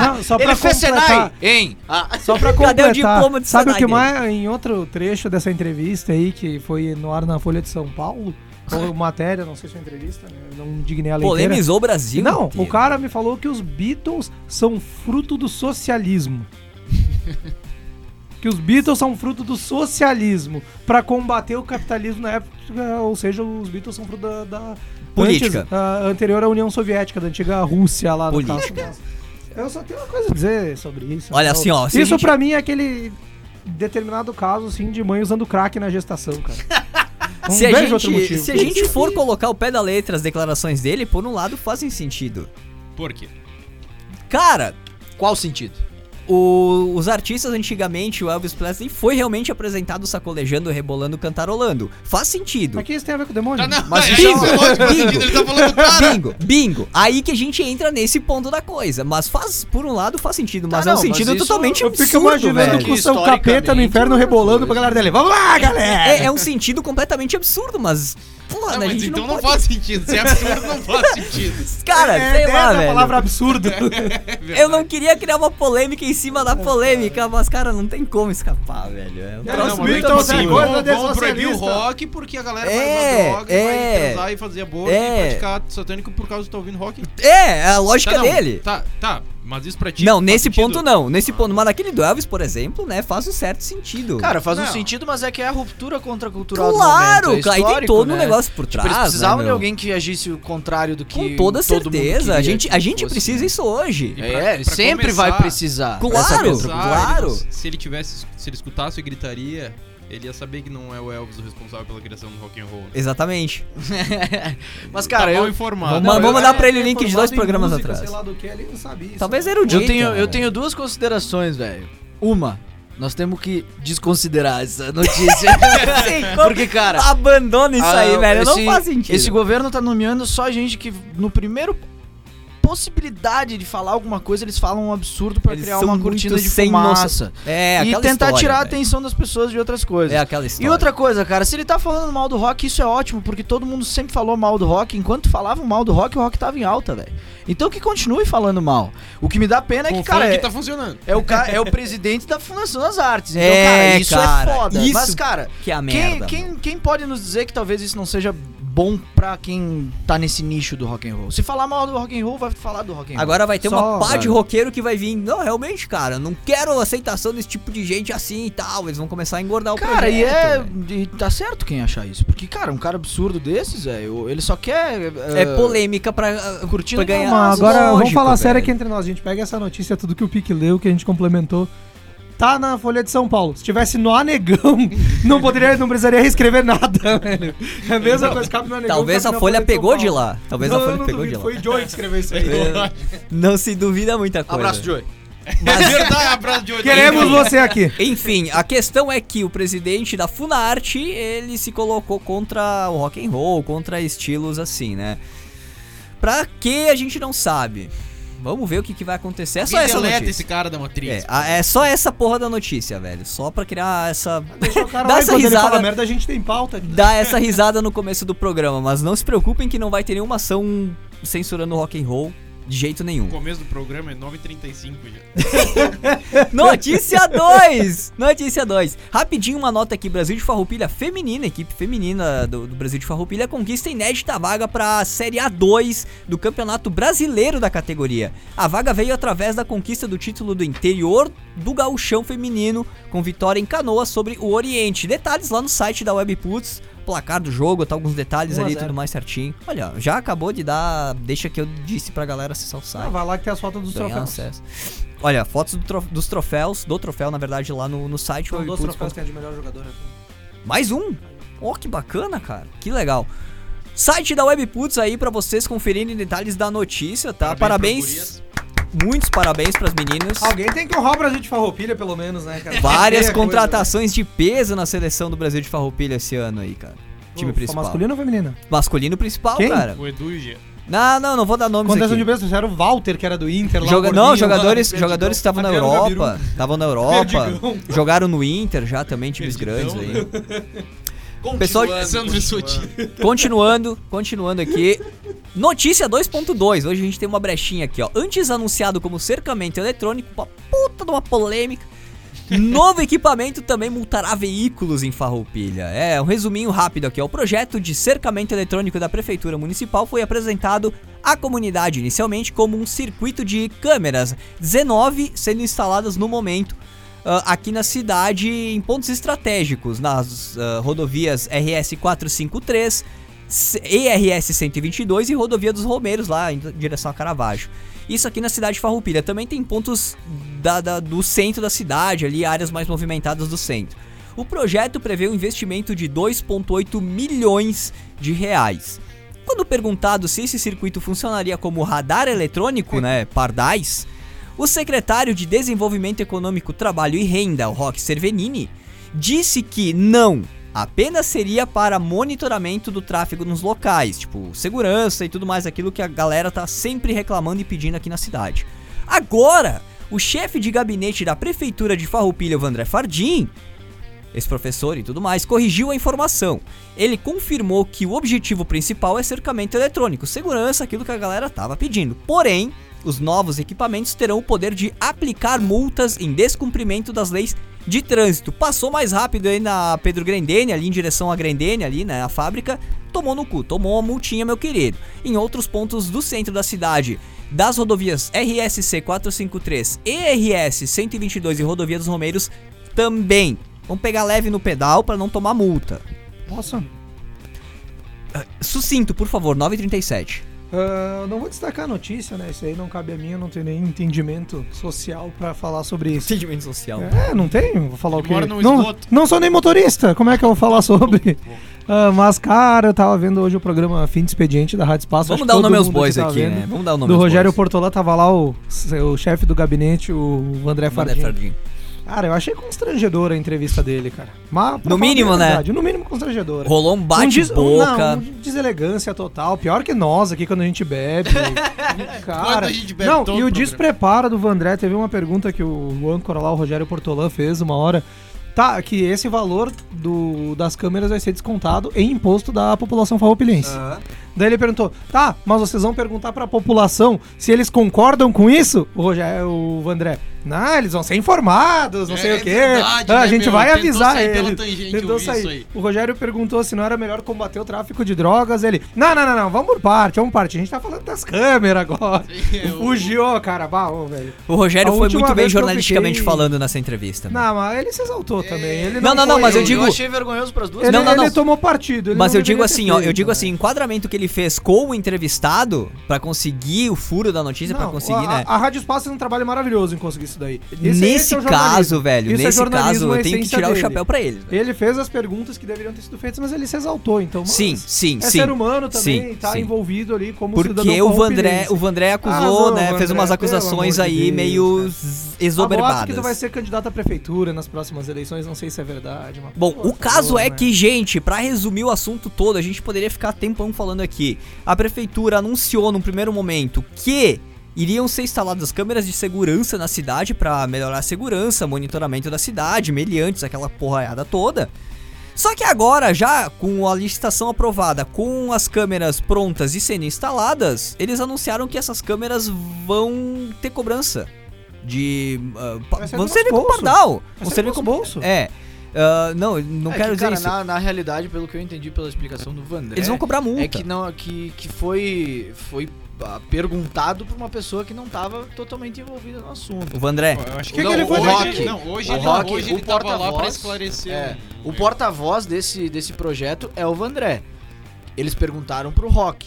Não, só pra Ele completar. Senai, hein? Ah, Só pra Cadê o completar. diploma de Sabe o que dele? mais, em outro trecho dessa entrevista aí, que foi no ar na Folha de São Paulo, ou matéria, não sei se foi entrevista, né? eu não dignei a leiteira. Polemizou o Brasil. Não, inteiro. o cara me falou que os Beatles são fruto do socialismo. que os Beatles são fruto do socialismo pra combater o capitalismo na época, ou seja, os Beatles são fruto da, da Política. antes, a anterior à União Soviética, da antiga Rússia lá no Política. caso. Eu só tenho uma coisa a dizer sobre isso. Olha, assim, ó, Isso gente- pra mim é aquele determinado caso, assim, de mãe usando crack na gestação, cara. Não Se a, gente, motivo. se a gente for colocar o pé da letra as declarações dele, por um lado fazem sentido. Por quê? Cara, Qual sentido? O- os artistas antigamente, o Elvis Presley foi realmente apresentado sacolejando, rebolando, cantarolando. Faz sentido. Mas que isso tem a ver com o demônio? Tá, não, Mas é, isso- isso é lógico, faz bingo. sentido, ele tá falando do cara. Bingo, bingo. Aí que a gente entra nesse ponto da coisa. Mas faz, por um lado, faz sentido, mas Tá, é um não, mas sentido totalmente Eu absurdo, fico imaginando velho. com o seu capeta no inferno é uma rebolando pra galera dele. Vamos lá, galera! É, é um sentido completamente absurdo, mas. Porra, Não, né, a mas gente então não, não, pode... faz sentido. Se é absurdo, não faz sentido. Cara, é, sei é lá, a velho. palavra absurdo. Eu não queria criar uma polêmica em cima da polêmica, mas, cara, não tem como escapar, velho. É um Não, troço não, é absurdo. coisa vamos, vamos proibir o rock porque a galera É, vai usar droga e é. vai transar e fazer aborto É. e praticar satânico por causa de estar ouvindo rock. É, é a lógica Tá, não, dele. Tá, tá, mas isso pra ti Não, nesse sentido? ponto não. Nesse ponto, mas naquele do Elvis, por exemplo, né, faz um certo sentido. Cara, faz um Não. sentido, mas é que é a ruptura contracultural claro, do momento. É e tem todo um né? negócio por Tipo, trás, eles precisavam né, de alguém que agisse o contrário do que Com toda todo mundo certeza. A gente, a gente fosse. precisa isso hoje. E pra- É, pra sempre começar- vai precisar. Claro, contra- claro. se ele tivesse, se ele escutasse a gritaria, ele ia saber que não é o Elvis o responsável pela criação do rock and roll. né? Exatamente. Mas, cara, tá eu, informado. Vamos- vamos eu mandar era pra ele o link de dois programas música, atrás. Sei lá do que, ele não sabia isso. Talvez era o dia. eu, tenho, eu tenho duas considerações, velho. Uma, nós temos que desconsiderar essa notícia. Porque, cara. Abandona isso aí, ah, velho. esse- não faz sentido. Esse governo tá nomeando só gente que no primeiro possibilidade de falar alguma coisa, eles falam um absurdo pra Eles criar uma cortina de sem fumaça. É, e tentar história, tirar a velho. atenção das pessoas de outras coisas. É aquela história. E outra coisa, cara, se ele tá falando mal do rock, isso é ótimo, porque todo mundo sempre falou mal do rock. Enquanto falavam mal do rock, o rock tava em alta, velho. Então que continue falando mal. O que me dá pena é que, o cara, é, tá funcionando. é o, ca- é o presidente da Fundação das Artes. Então, É, cara, isso cara, é foda. isso Mas, cara, que é a quem, merda. quem, mano. quem pode nos dizer que talvez isso não seja bom pra quem tá nesse nicho do rock and roll? Se falar mal do rock and roll, vai falar do rock and roll. Agora vai ter Só- uma pá de Vai. roqueiro que vai vir. Não, realmente, cara, não quero aceitação desse tipo de gente assim e tal. Eles vão começar a engordar o Cara, projeto. e é. velho. E tá certo quem achar isso. Porque, cara, um cara absurdo desses, velho, ele só quer. É eh, polêmica pra, uh, curtindo pra ganhar. Agora vamos Lógico, falar sério aqui entre nós. A gente pega essa notícia, tudo que o Pique leu, que a gente complementou. Tá na Folha de São Paulo. Se tivesse no Anegão, não poderia, não precisaria reescrever nada, velho. É a mesma coisa que cabe no Anegão. Talvez a Folha de pegou de lá. Talvez a Não, Folha não pegou de duvido, lá. Foi o Joey que escreveu isso aí. É, Não se duvida muita coisa. Abraço, Joey. Mas verdade, abraço de. Queremos você aqui. Enfim, a questão é que o presidente da Funarte, ele se colocou contra o rock and roll, contra estilos assim, né? Pra que a gente não sabe. Vamos ver o que, que vai acontecer. É só essa deleta notícia. esse cara da Matrix. É, a- é só essa porra da notícia, velho. Só pra criar essa. Deixa o cara Dá lá essa risada. merda, a gente tem pauta. aqui. Dar essa risada no começo do programa, mas não se preocupem que não vai ter nenhuma ação censurando o rock and roll de jeito nenhum. O começo do programa é 9h35 já. Notícia 2! Notícia 2. Rapidinho uma nota aqui, Brasil de Farroupilha feminina, equipe feminina do, do Brasil de Farroupilha conquista inédita vaga para a Série A2 do Campeonato Brasileiro da categoria. A vaga veio através da conquista do título do interior do gauchão feminino, com vitória em Canoas sobre o Oriente. Detalhes lá no site da Webputs, placar do jogo, tá alguns detalhes 1 a ali, 0. tudo mais certinho. Olha, já acabou de dar, deixa que eu disse pra galera acessar o site. Ah, vai lá que tem as fotos dos troféus. acesso. Olha, fotos do trof- dos troféus, do troféu, na verdade, lá no, no site. Dois webputs.com. troféus que é de melhor jogador. Mais um? Oh, que bacana, cara. Que legal. Site da Webputs aí pra vocês conferirem detalhes da notícia, tá? Parabéns. Muitos parabéns pras meninas. Alguém tem que honrar o Brasil de Farroupilha, pelo menos, né, cara? Várias Feia coisa. contratações de peso na seleção do Brasil de Farroupilha esse ano aí, cara. Time principal. Masculino ou feminino? Masculino principal, Quem? cara. O Edu e. Não, não, não vou dar nomes Contratação aqui. de peso, era o Walter, que era do Inter, lá Joga- o não, jogadores, lá, jogadores que estavam na Europa, estavam na Europa, jogaram no Inter já também, times Perdidão. grandes aí. Pessoal de- Sandro Suti. Continuando, continuando aqui. Notícia 2.2. Hoje a gente tem uma brechinha aqui, ó. Antes anunciado como cercamento eletrônico, uma puta de uma polêmica. Novo equipamento também multará veículos em Farroupilha. É, um resuminho rápido aqui. ó. O projeto de cercamento eletrônico da Prefeitura Municipal foi apresentado à comunidade inicialmente como um circuito de câmeras, 19 sendo instaladas no momento. Ah, aqui na cidade em pontos estratégicos, nas ah, rodovias RS 453, C- ERS 122 e rodovia dos Romeiros lá em direção a Caravaggio. Isso aqui na cidade de Farroupilha. Também tem pontos da- da- do centro da cidade, ali áreas mais movimentadas do centro. O projeto prevê um investimento de 2,8 milhões de reais. Quando perguntado se esse circuito funcionaria como radar eletrônico, né, pardais, o secretário de Desenvolvimento Econômico, Trabalho e Renda, o Roque Cervenini, disse que não, apenas seria para monitoramento do tráfego nos locais, tipo segurança e tudo mais, aquilo que a galera tá sempre reclamando e pedindo aqui na cidade. Agora, o chefe de gabinete da prefeitura de Farroupilha, o André Fardim, esse professor e tudo mais, corrigiu a informação. Ele confirmou que o objetivo principal é cercamento eletrônico, segurança, aquilo que a galera tava pedindo. Porém, os novos equipamentos terão o poder de aplicar multas em descumprimento das leis de trânsito. Passou mais rápido aí na Pedro Grendene, ali em direção a Grendene, ali, né, a fábrica, tomou no cu, tomou uma multinha, meu querido. Em outros pontos do centro da cidade, das rodovias RSC 453 e RS 122 e rodovia dos Romeiros, também. Vamos pegar leve no pedal para não tomar multa. Nossa. Sucinto, por favor, 937. Ah, não vou destacar a notícia, né? Isso aí não cabe a mim, eu não tenho nem entendimento social pra falar sobre isso. Entendimento social. É, não tenho, vou falar Ele o quê? mora não, esgoto. não sou nem motorista, como é que eu vou falar sobre? Ah, mas, cara, eu tava vendo hoje o programa Fim de Expediente da Rádio Espaço. Vamos acho dar o nome aos tava aqui, vendo. né? Vamos dar o nome Do Rogério. Portolã tava lá o, o chefe do gabinete, o André André Fardim. Cara, eu achei constrangedora a entrevista dele, cara. Mas, No mínimo, né? verdade, No mínimo constrangedora. Rolou um Um des- um- bate-boca. Um deselegância total. Pior que nós aqui quando a gente bebe. Cara, a gente bebe não, todo e o programa. despreparo do Vandré. Teve uma pergunta que o, âncora lá, o Rogério Portolã, fez uma hora. Tá, que esse valor do, das câmeras vai ser descontado em imposto da população farroupilense. Daí ele perguntou, tá, mas vocês vão perguntar pra população se eles concordam com isso? O Rogério, o Vandré, não, eles vão ser informados, não É, sei é o quê. verdade, Ah, a né, gente meu? vai Tentou avisar sair pela ele. tangente, Tentou eu vi sair. isso aí. O Rogério perguntou se não era melhor combater o tráfico de drogas. Ele, não, não, não, não, vamos por parte, vamos por parte. A gente tá falando das câmeras agora. eu- Fugiu, cara, bah, ô, velho. O Rogério A foi muito bem eu jornalisticamente fiquei- falando nessa entrevista. né? Não, mas ele se exaltou também. Ele Não, não, não, foi- mas eu digo- Eu achei vergonhoso pras duas. Ele, Não, não, não. ele tomou partido. ele Mas não eu digo assim, ó, eu digo né? assim, o enquadramento que ele fez com o entrevistado pra conseguir o furo da notícia, Não, conseguir, a, né? A Rádio Espaço fez um trabalho maravilhoso em conseguir isso daí. Esse- Nesse esse é o jornalismo. caso, velho, Isso é nesse jornalismo, caso, eu tenho que tirar o dele. chapéu pra eles. velho. Ele fez as perguntas que deveriam ter sido feitas, mas ele se exaltou, então. Sim, sim, é sim. ser humano também, sim, tá sim. envolvido ali como Porque o Vandré, o Vandré Ah, acusou, não, né? Vandré, fez umas acusações de aí Deus, meio z- Há boatos que exoberbadas. tu vai ser candidato à prefeitura nas próximas eleições, não sei se é verdade. Bom, o caso é né? que, gente, pra resumir o assunto todo, a gente poderia ficar tempão falando aqui. A prefeitura anunciou num primeiro momento que iriam ser instaladas câmeras de segurança na cidade pra melhorar a segurança, monitoramento da cidade, meliantes, aquela porraiada toda. Só que agora, já com a licitação aprovada, com as câmeras prontas e sendo instaladas, eles anunciaram que essas câmeras vão ter cobrança de. ser vão servir bolso. pardal. Vão ser servir nosso bolso. É. ah, não, não É quero que, dizer cara, isso. Na, na realidade, pelo que eu entendi pela explicação do Vandré, Eles vão cobrar multa. é que não que, que foi foi ah, perguntado por uma pessoa que não estava totalmente envolvida no assunto. O Vandré. Eu acho Que não, que ele foi o? Rock, não, hoje O ele, Rock, hoje o ele tava lá pra porta-voz, esclarecer. É, um- o porta-voz desse, desse projeto é o Vandré. Eles perguntaram pro Rock,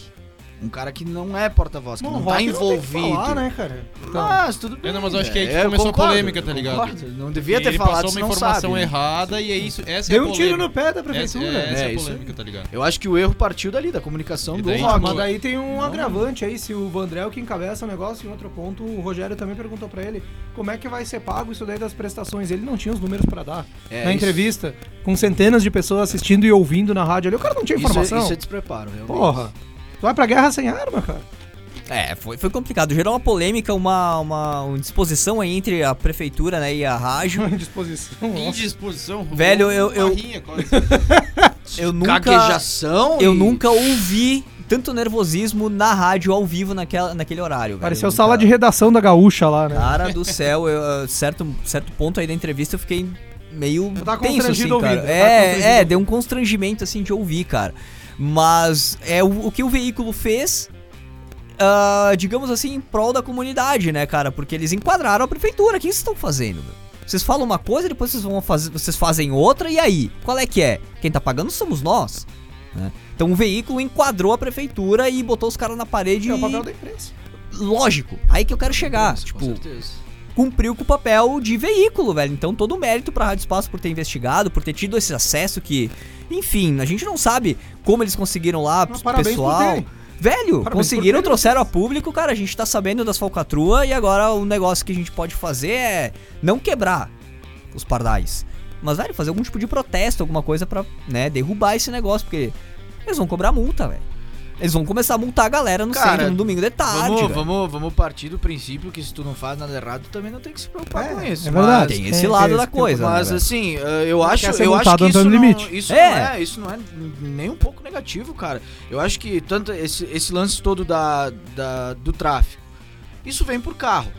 um cara que não é porta-voz, que Bom, não tá Rock não tem que envolvido. falar, né, cara? Então, Mas tudo bem. É, não, mas eu acho que aí que é, eu começou a concordo, polêmica, tá eu ligado? concordo. Não devia ter ele falado passou uma informação sabe, errada e é isso, essa Deu é a um tiro no pé da Essa, prefeitura. é, essa é, É, a isso polêmica, tá ligado? Eu acho que o erro partiu dali, da comunicação E do daí, Rock. mas daí tem um agravante aí, se o Vandré é o que encabeça o negócio, em outro ponto, o Rogério também perguntou pra ele como é que vai ser pago isso daí das prestações. Ele não tinha os números pra dar. É, na isso- entrevista, com centenas de pessoas assistindo e ouvindo na rádio ali, o cara não tinha Isso é, informação. isso é despreparo, realmente. Porra. Tu vai pra guerra sem arma, cara. É, foi, foi complicado. Gerou uma polêmica, uma, uma, uma disposição aí entre a prefeitura né, e a rádio. Indisposição. Indisposição. Velho, eu- eu- rinha, quase. Eu nunca, Caquejação eu e- nunca ouvi tanto nervosismo na rádio ao vivo naquela, naquele horário. velho. Pareceu Eu sala nunca- de redação da gaúcha lá, né? Cara do céu, eu, certo, certo ponto aí da entrevista eu fiquei meio Eu tenso, assim, constrangido cara. tava É, é, deu um constrangimento, assim, de ouvir, cara. Mas é o, o que o veículo fez, ah, digamos assim, em prol da comunidade, né, cara? Porque eles enquadraram a prefeitura. O que vocês estão fazendo, meu? Vocês falam uma coisa, depois vocês vão fazer, vocês fazem outra e aí, qual é que é? Quem tá pagando somos nós. né? Então o veículo enquadrou a prefeitura e botou os caras na parede. É o e- papel da imprensa. Lógico, aí que eu quero chegar. Isso, com tipo, certeza. Cumpriu com o papel de veículo, velho. Então todo o mérito pra Rádio Espaço por ter investigado, por ter tido esse acesso que, enfim, a gente não sabe como eles conseguiram lá, Mas pessoal. Velho, Parabéns conseguiram, trouxeram a público, cara. A gente tá sabendo das falcatruas e agora o negócio que a gente pode fazer é não quebrar os pardais. Mas, velho, fazer algum tipo de protesto, alguma coisa pra, né, derrubar esse negócio, porque eles vão cobrar multa, velho. Eles vão começar a multar a galera no Cara, centro no domingo de tarde, Vamos, velho. vamos, vamos partir do princípio que se tu não faz nada errado, tu também não tem que se preocupar É, com isso. é verdade. Tem esse tem lado da tempo, coisa, né, Mas velho? assim, eh, eu acho, eu acho que isso não, Limite. isso, É. não é, isso não é nem um pouco negativo, cara. Eu acho que tanto esse, esse lance todo da, da- do tráfico, isso vem por carro.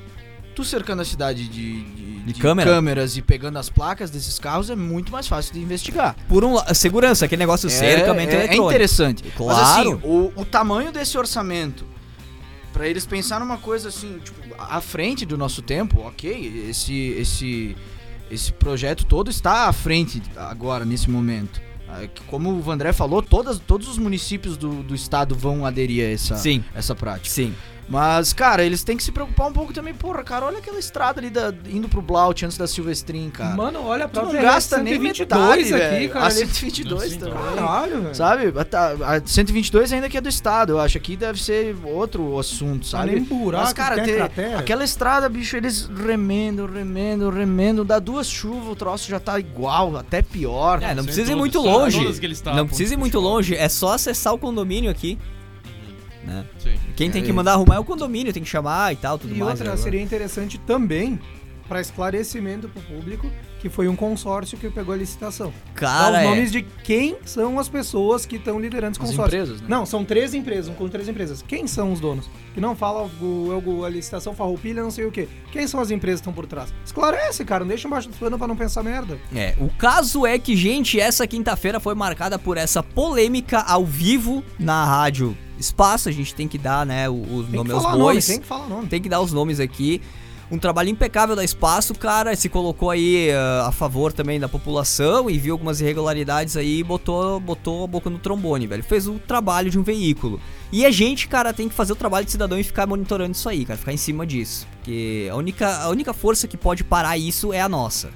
Tu cercando a cidade de, de- De de câmera? câmeras e pegando as placas desses carros é muito mais fácil de investigar. Por um segurança, aquele negócio cercamento é, é interessante. Mas Claro. assim, o, o tamanho desse orçamento, pra eles pensar numa coisa assim, tipo, à frente do nosso tempo, ok, esse, esse, esse projeto todo está à frente agora, nesse momento. Ah, Como o Vandré falou, todas, todos os municípios do, do estado vão aderir a essa, Sim, essa prática. sim. Mas, cara, eles têm que se preocupar um pouco também. Porra, cara, olha aquela estrada ali da, indo pro Blaut antes da Silvestrin, cara. Mano, olha a tu não gasta nem 122 metade, aqui, velho. cara. A ali. 122 Sim, também. Caralho, velho. Sabe? A, a 122 ainda que é do estado, eu acho. Aqui deve ser outro assunto, Tá sabe? nem buraco, Mas, cara, tem ter- aquela estrada, bicho, eles remendam, remendam, remendam. Dá duas chuvas, o troço já tá igual, até pior. É, não precisa ir muito longe. Não precisa ir muito longe, é só acessar o condomínio aqui. Né? Sim. Quem tem que mandar arrumar é o condomínio, tem que chamar e tal, tudo E mais. outra, né? seria interessante também, para esclarecimento pro público, que foi um consórcio que pegou a licitação. Dá Cara, os é. nomes de quem são as pessoas que estão liderando esse As consórcio. empresas, né? Não, são três empresas, um com três empresas. Quem são os donos? Que não fala o, a licitação farroupilha, não sei o quê. Quem são as empresas que estão por trás? Esclarece, cara, não deixa embaixo do pano pra não pensar merda. É, o caso é que, gente, essa quinta-feira foi marcada por essa polêmica ao vivo na rádio Espaço. A gente tem que dar, né, os nomes aos bois. nome, tem que falar nome. Tem que dar os nomes aqui. Um trabalho impecável da Espaço, cara, se colocou aí ah, a favor também da população e viu algumas irregularidades aí e botou, botou a boca no trombone, velho. Fez o trabalho de um veículo. E a gente, cara, tem que fazer o trabalho de cidadão e ficar monitorando isso aí, cara, ficar em cima disso. Porque a única, a única força que pode parar isso é a nossa.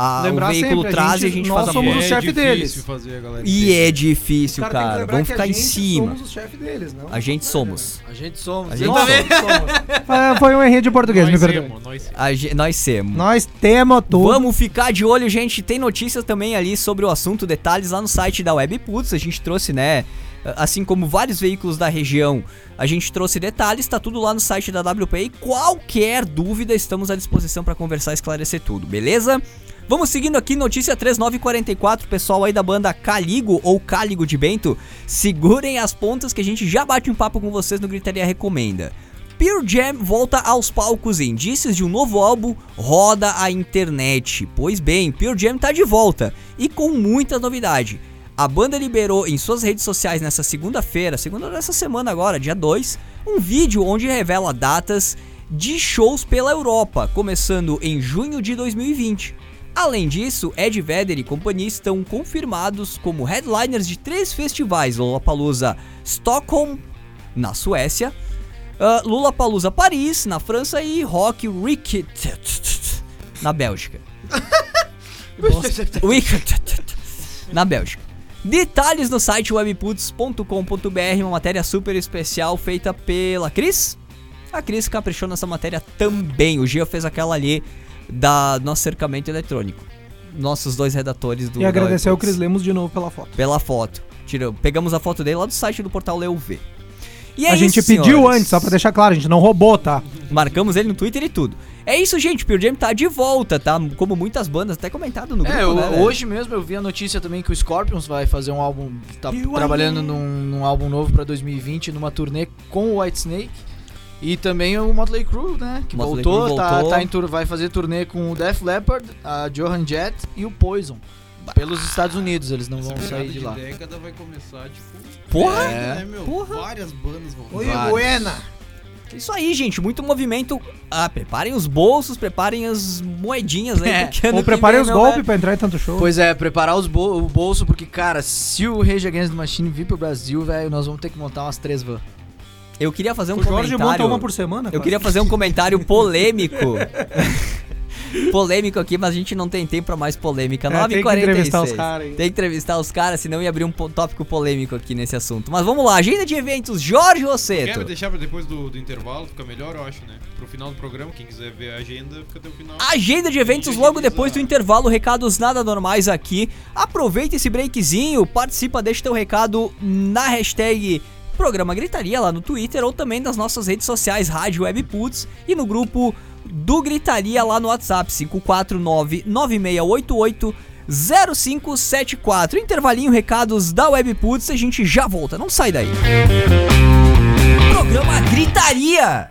A, o veículo sempre, a traz e a gente- gente nós faz a somos o chefe difícil deles. fazer a galera E é difícil, Cara, cara. Vamos ficar em gente cima. somos deles, não? A gente somos. A gente somos. A gente Nós também. somos. Foi- Foi um errinho de português, me Nós perdoe. temos, nós temos. Nós temos. Nós temos tudo. Vamos ficar de olho, gente. Tem notícias também ali sobre o assunto, detalhes lá no site da Webputs. A gente trouxe, né? Assim como vários veículos da região, a gente trouxe detalhes, tá tudo lá no site da WP. E qualquer dúvida, estamos à disposição para conversar e esclarecer tudo, beleza? Vamos seguindo aqui, notícia 3944, pessoal aí da banda Caligo ou Cáligo de Bento, segurem as pontas que a gente já bate um papo com vocês no Gritaria Recomenda. Pure Jam volta aos palcos e indícios de um novo álbum roda a internet. Pois bem, Pure Jam tá de volta e com muita novidade. A banda liberou em suas redes sociais nessa segunda-feira, segunda dessa semana agora, dia 2, um vídeo onde revela datas de shows pela Europa, começando em junho de 2020. Além disso, Ed Vedder e companhia estão confirmados como headliners de três festivais: Lollapalooza Stockholm, na Suécia, Uh, Lula Palusa Paris, na França, e Rock Wicked na Bélgica. Wicked na Bélgica. Detalhes no site webputs.com.br, uma matéria super especial feita pela Cris. A Cris caprichou nessa matéria também. O Gia fez aquela ali da nosso cercamento eletrônico. Nossos dois redatores do E agradecer ao Cris Lemos de novo pela foto. pela foto. Tira, pegamos a foto dele lá do site do portal Leuv. E é a gente isso, pediu senhores. antes, só pra deixar claro, a gente não roubou, tá? Marcamos ele no Twitter e tudo. É isso, gente. Pure Jam tá de volta, tá? Como muitas bandas, até comentado no grupo, É, eu- né, hoje mesmo eu vi a notícia também que o Scorpions vai fazer um álbum, tá E trabalhando num, num álbum novo pra 2020, numa turnê com o Whitesnake. E também o Motley Crue, né? Que Motley voltou, Crue tá, voltou. tá em tur vai fazer turnê com o Def Leppard, a Johan Jett e o Poison. Pelos Estados Unidos, eles não Essa vão sair de lá. década vai começar, tipo... Porra! é, né, meu? Porra! Várias bandas vão... Vários. Buena! Isso aí, gente, muito movimento. Ah, preparem os bolsos, preparem as moedinhas aí. É, Ou preparem os golpes velho, pra entrar em tanto show. Pois é, preparar os bol- o bolso, porque, cara, se o Rage Against the Machine vir pro Brasil, velho, nós vamos ter que montar umas três vans. Eu queria fazer um o Jorge monta comentário. uma por semana. Eu quase. queria fazer um comentário polêmico. polêmico aqui, mas a gente não tem tempo pra mais polêmica. É, 9h46. tem que entrevistar os caras. Tem que entrevistar os caras, senão ia abrir um tópico polêmico aqui nesse assunto. Mas vamos lá, agenda de eventos, Jorge Quer Rosseto. deixar pra depois do, do intervalo? Fica melhor, eu acho, né? Pro final do programa, quem quiser ver a agenda, fica até o final. Agenda de eventos logo depois do intervalo, recados nada normais aqui. Aproveita esse breakzinho, participa, deixa teu recado na hashtag Programa Gritaria lá no Twitter ou também nas nossas redes sociais, Rádio Web Puts e no grupo do Gritaria lá no WhatsApp, 549-9688. 0574. Intervalinho, recados da Webputs, a gente já volta, não sai daí. Programa Gritaria.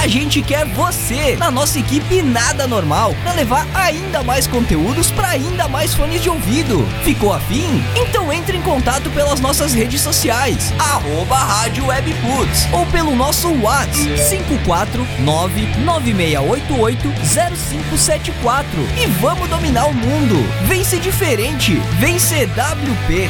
A gente quer você na nossa equipe Nada Normal para levar ainda mais conteúdos para ainda mais fones de ouvido. Ficou afim? Então entre em contato pelas nossas redes sociais, arroba Rádio Webputs, ou pelo nosso WhatsApp 549-9688-0574 e vamos dominar o mundo. Vem ser diferente, vem ser WP.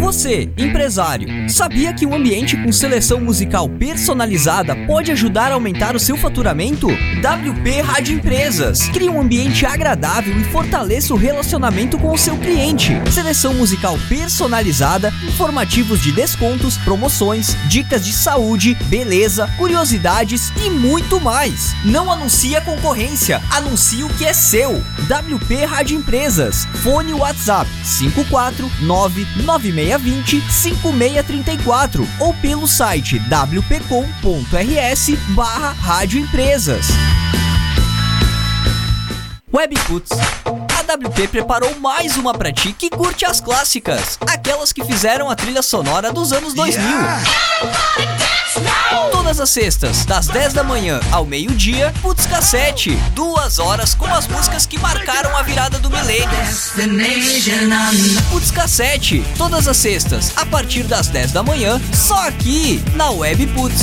Você, empresário, sabia que um ambiente com seleção musical personalizada pode ajudar a aumentar o seu faturamento? WP Rádio Empresas. Crie um ambiente agradável e fortaleça o relacionamento com o seu cliente. Seleção musical personalizada, informativos de descontos, promoções, dicas de saúde, beleza, curiosidades e muito mais. Não anuncie a concorrência, anuncie o que é seu. WP Rádio Empresas. Fone WhatsApp 54996 5634 ou pelo site wpcom.rs barra Rádio Empresas. Webputs. A WP preparou mais uma pra ti que curte as clássicas, aquelas que fizeram a trilha sonora dos anos 2000. Todas as sextas, das 10 da manhã ao meio-dia, Putz Cassete. Duas horas com as músicas que marcaram a virada do milênio. Putz Cassete. Todas as sextas, a partir das 10 da manhã, só aqui na Web Putz.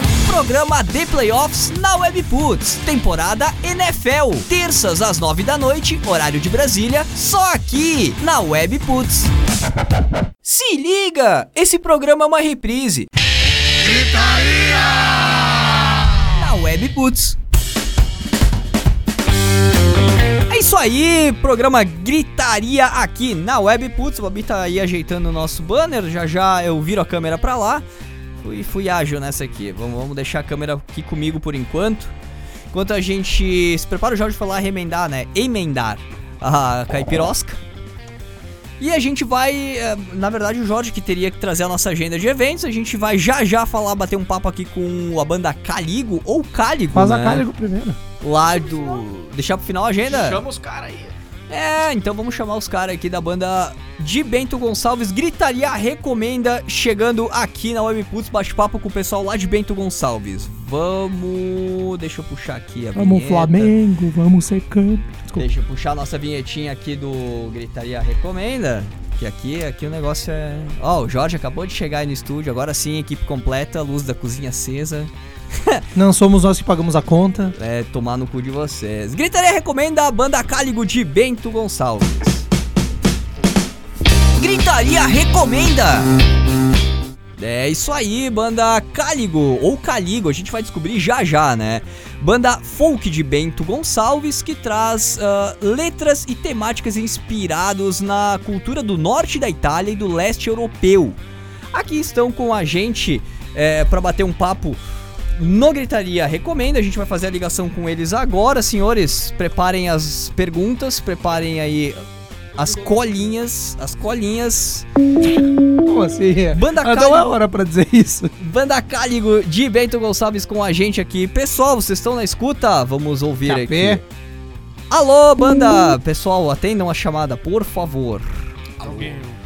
Programa The Playoffs na Webputs, temporada NFL, terças às nove da noite, horário de Brasília, só aqui na Webputs. Se liga, esse programa é uma reprise. Na Webputs. É isso aí, programa Gritaria aqui na Webputs. O Bobi tá aí ajeitando o nosso banner, já já eu viro a câmera pra lá. Fui, fui ágil nessa aqui. Vamos, vamos deixar a câmera aqui comigo por enquanto. Enquanto a gente se prepara o Jorge falar remendar, né? Emendar a caipirosca. E a gente vai, eh, na verdade o Jorge que teria que trazer a nossa agenda de eventos, a gente vai já já falar, bater um papo aqui com a banda Caligo ou Cáligo, Faz né? a Cáligo primeiro. Lá do... Deixar pro final a agenda? Chama os caras aí. É, então vamos chamar os caras aqui da banda de Bento Gonçalves. Gritaria recomenda chegando aqui na Webputs, bate-papo com o pessoal lá de Bento Gonçalves. Vamos. Deixa eu puxar aqui a Vamos vinheta. Flamengo, vamos secando. Desculpa. Deixa eu puxar a nossa vinhetinha aqui do Gritaria Recomenda. porque aqui, aqui o negócio é. Ó, o Jorge acabou de chegar aí no estúdio, agora sim, equipe completa, luz da cozinha acesa. Não somos nós que pagamos a conta. É, tomar no cu de vocês. Gritaria recomenda a banda Cáligo de Bento Gonçalves. Gritaria recomenda! É isso aí, banda Cáligo, ou Caligo, a gente vai descobrir já já, né? Banda folk de Bento Gonçalves que traz ah, letras e temáticas inspirados na cultura do norte da Itália e do leste europeu. Aqui estão com a gente é, para bater um papo no Gritaria Recomenda. A gente vai fazer a ligação com eles agora, senhores. Preparem as perguntas, preparem aí as colinhas, as colinhas. Como assim? Banda Cáligo, hora pra dizer isso. Banda Cáligo de Bento Gonçalves com a gente aqui. Pessoal, vocês estão na escuta? Vamos ouvir Capê. aqui. Alô, banda! Pessoal, atendam a chamada, por favor. Uma piada.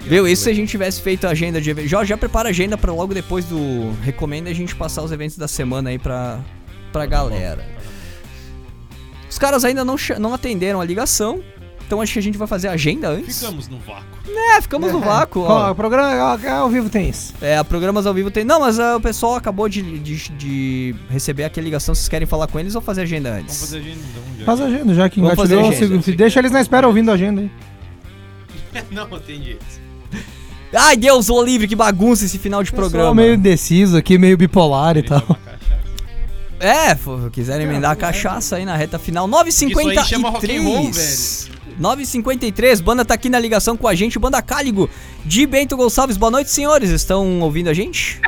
Viu? Isso se a gente tivesse feito a agenda de eventos. Já, já prepara a agenda pra logo depois do Recomenda a gente passar os eventos da semana aí pra, pra galera. Os caras ainda não, não atenderam a ligação. Então acho que a gente vai fazer a agenda antes. Ficamos no vácuo. É, ficamos no vácuo. Ó, o programa ó, ao vivo tem isso. É, programas ao vivo tem. Não, mas ah, o pessoal acabou de, de, de receber aqui a ligação. Vocês querem falar com eles ou fazer a agenda antes? Vamos fazer a agenda então. já. Faz a agenda, já que engatilhou. Deixa eles na espera ouvindo a agenda aí. Não, entendi isso. Ai, Deus, o livre, que bagunça esse final de programa. meio indeciso aqui, meio bipolar e tal. É, quiserem emendar a cachaça aí na reta final. Isso aí chama rock and roll, 9h53. 9h53, banda tá aqui na ligação com a gente, banda Cáligo de Bento Gonçalves. Boa noite, senhores. Estão ouvindo a gente?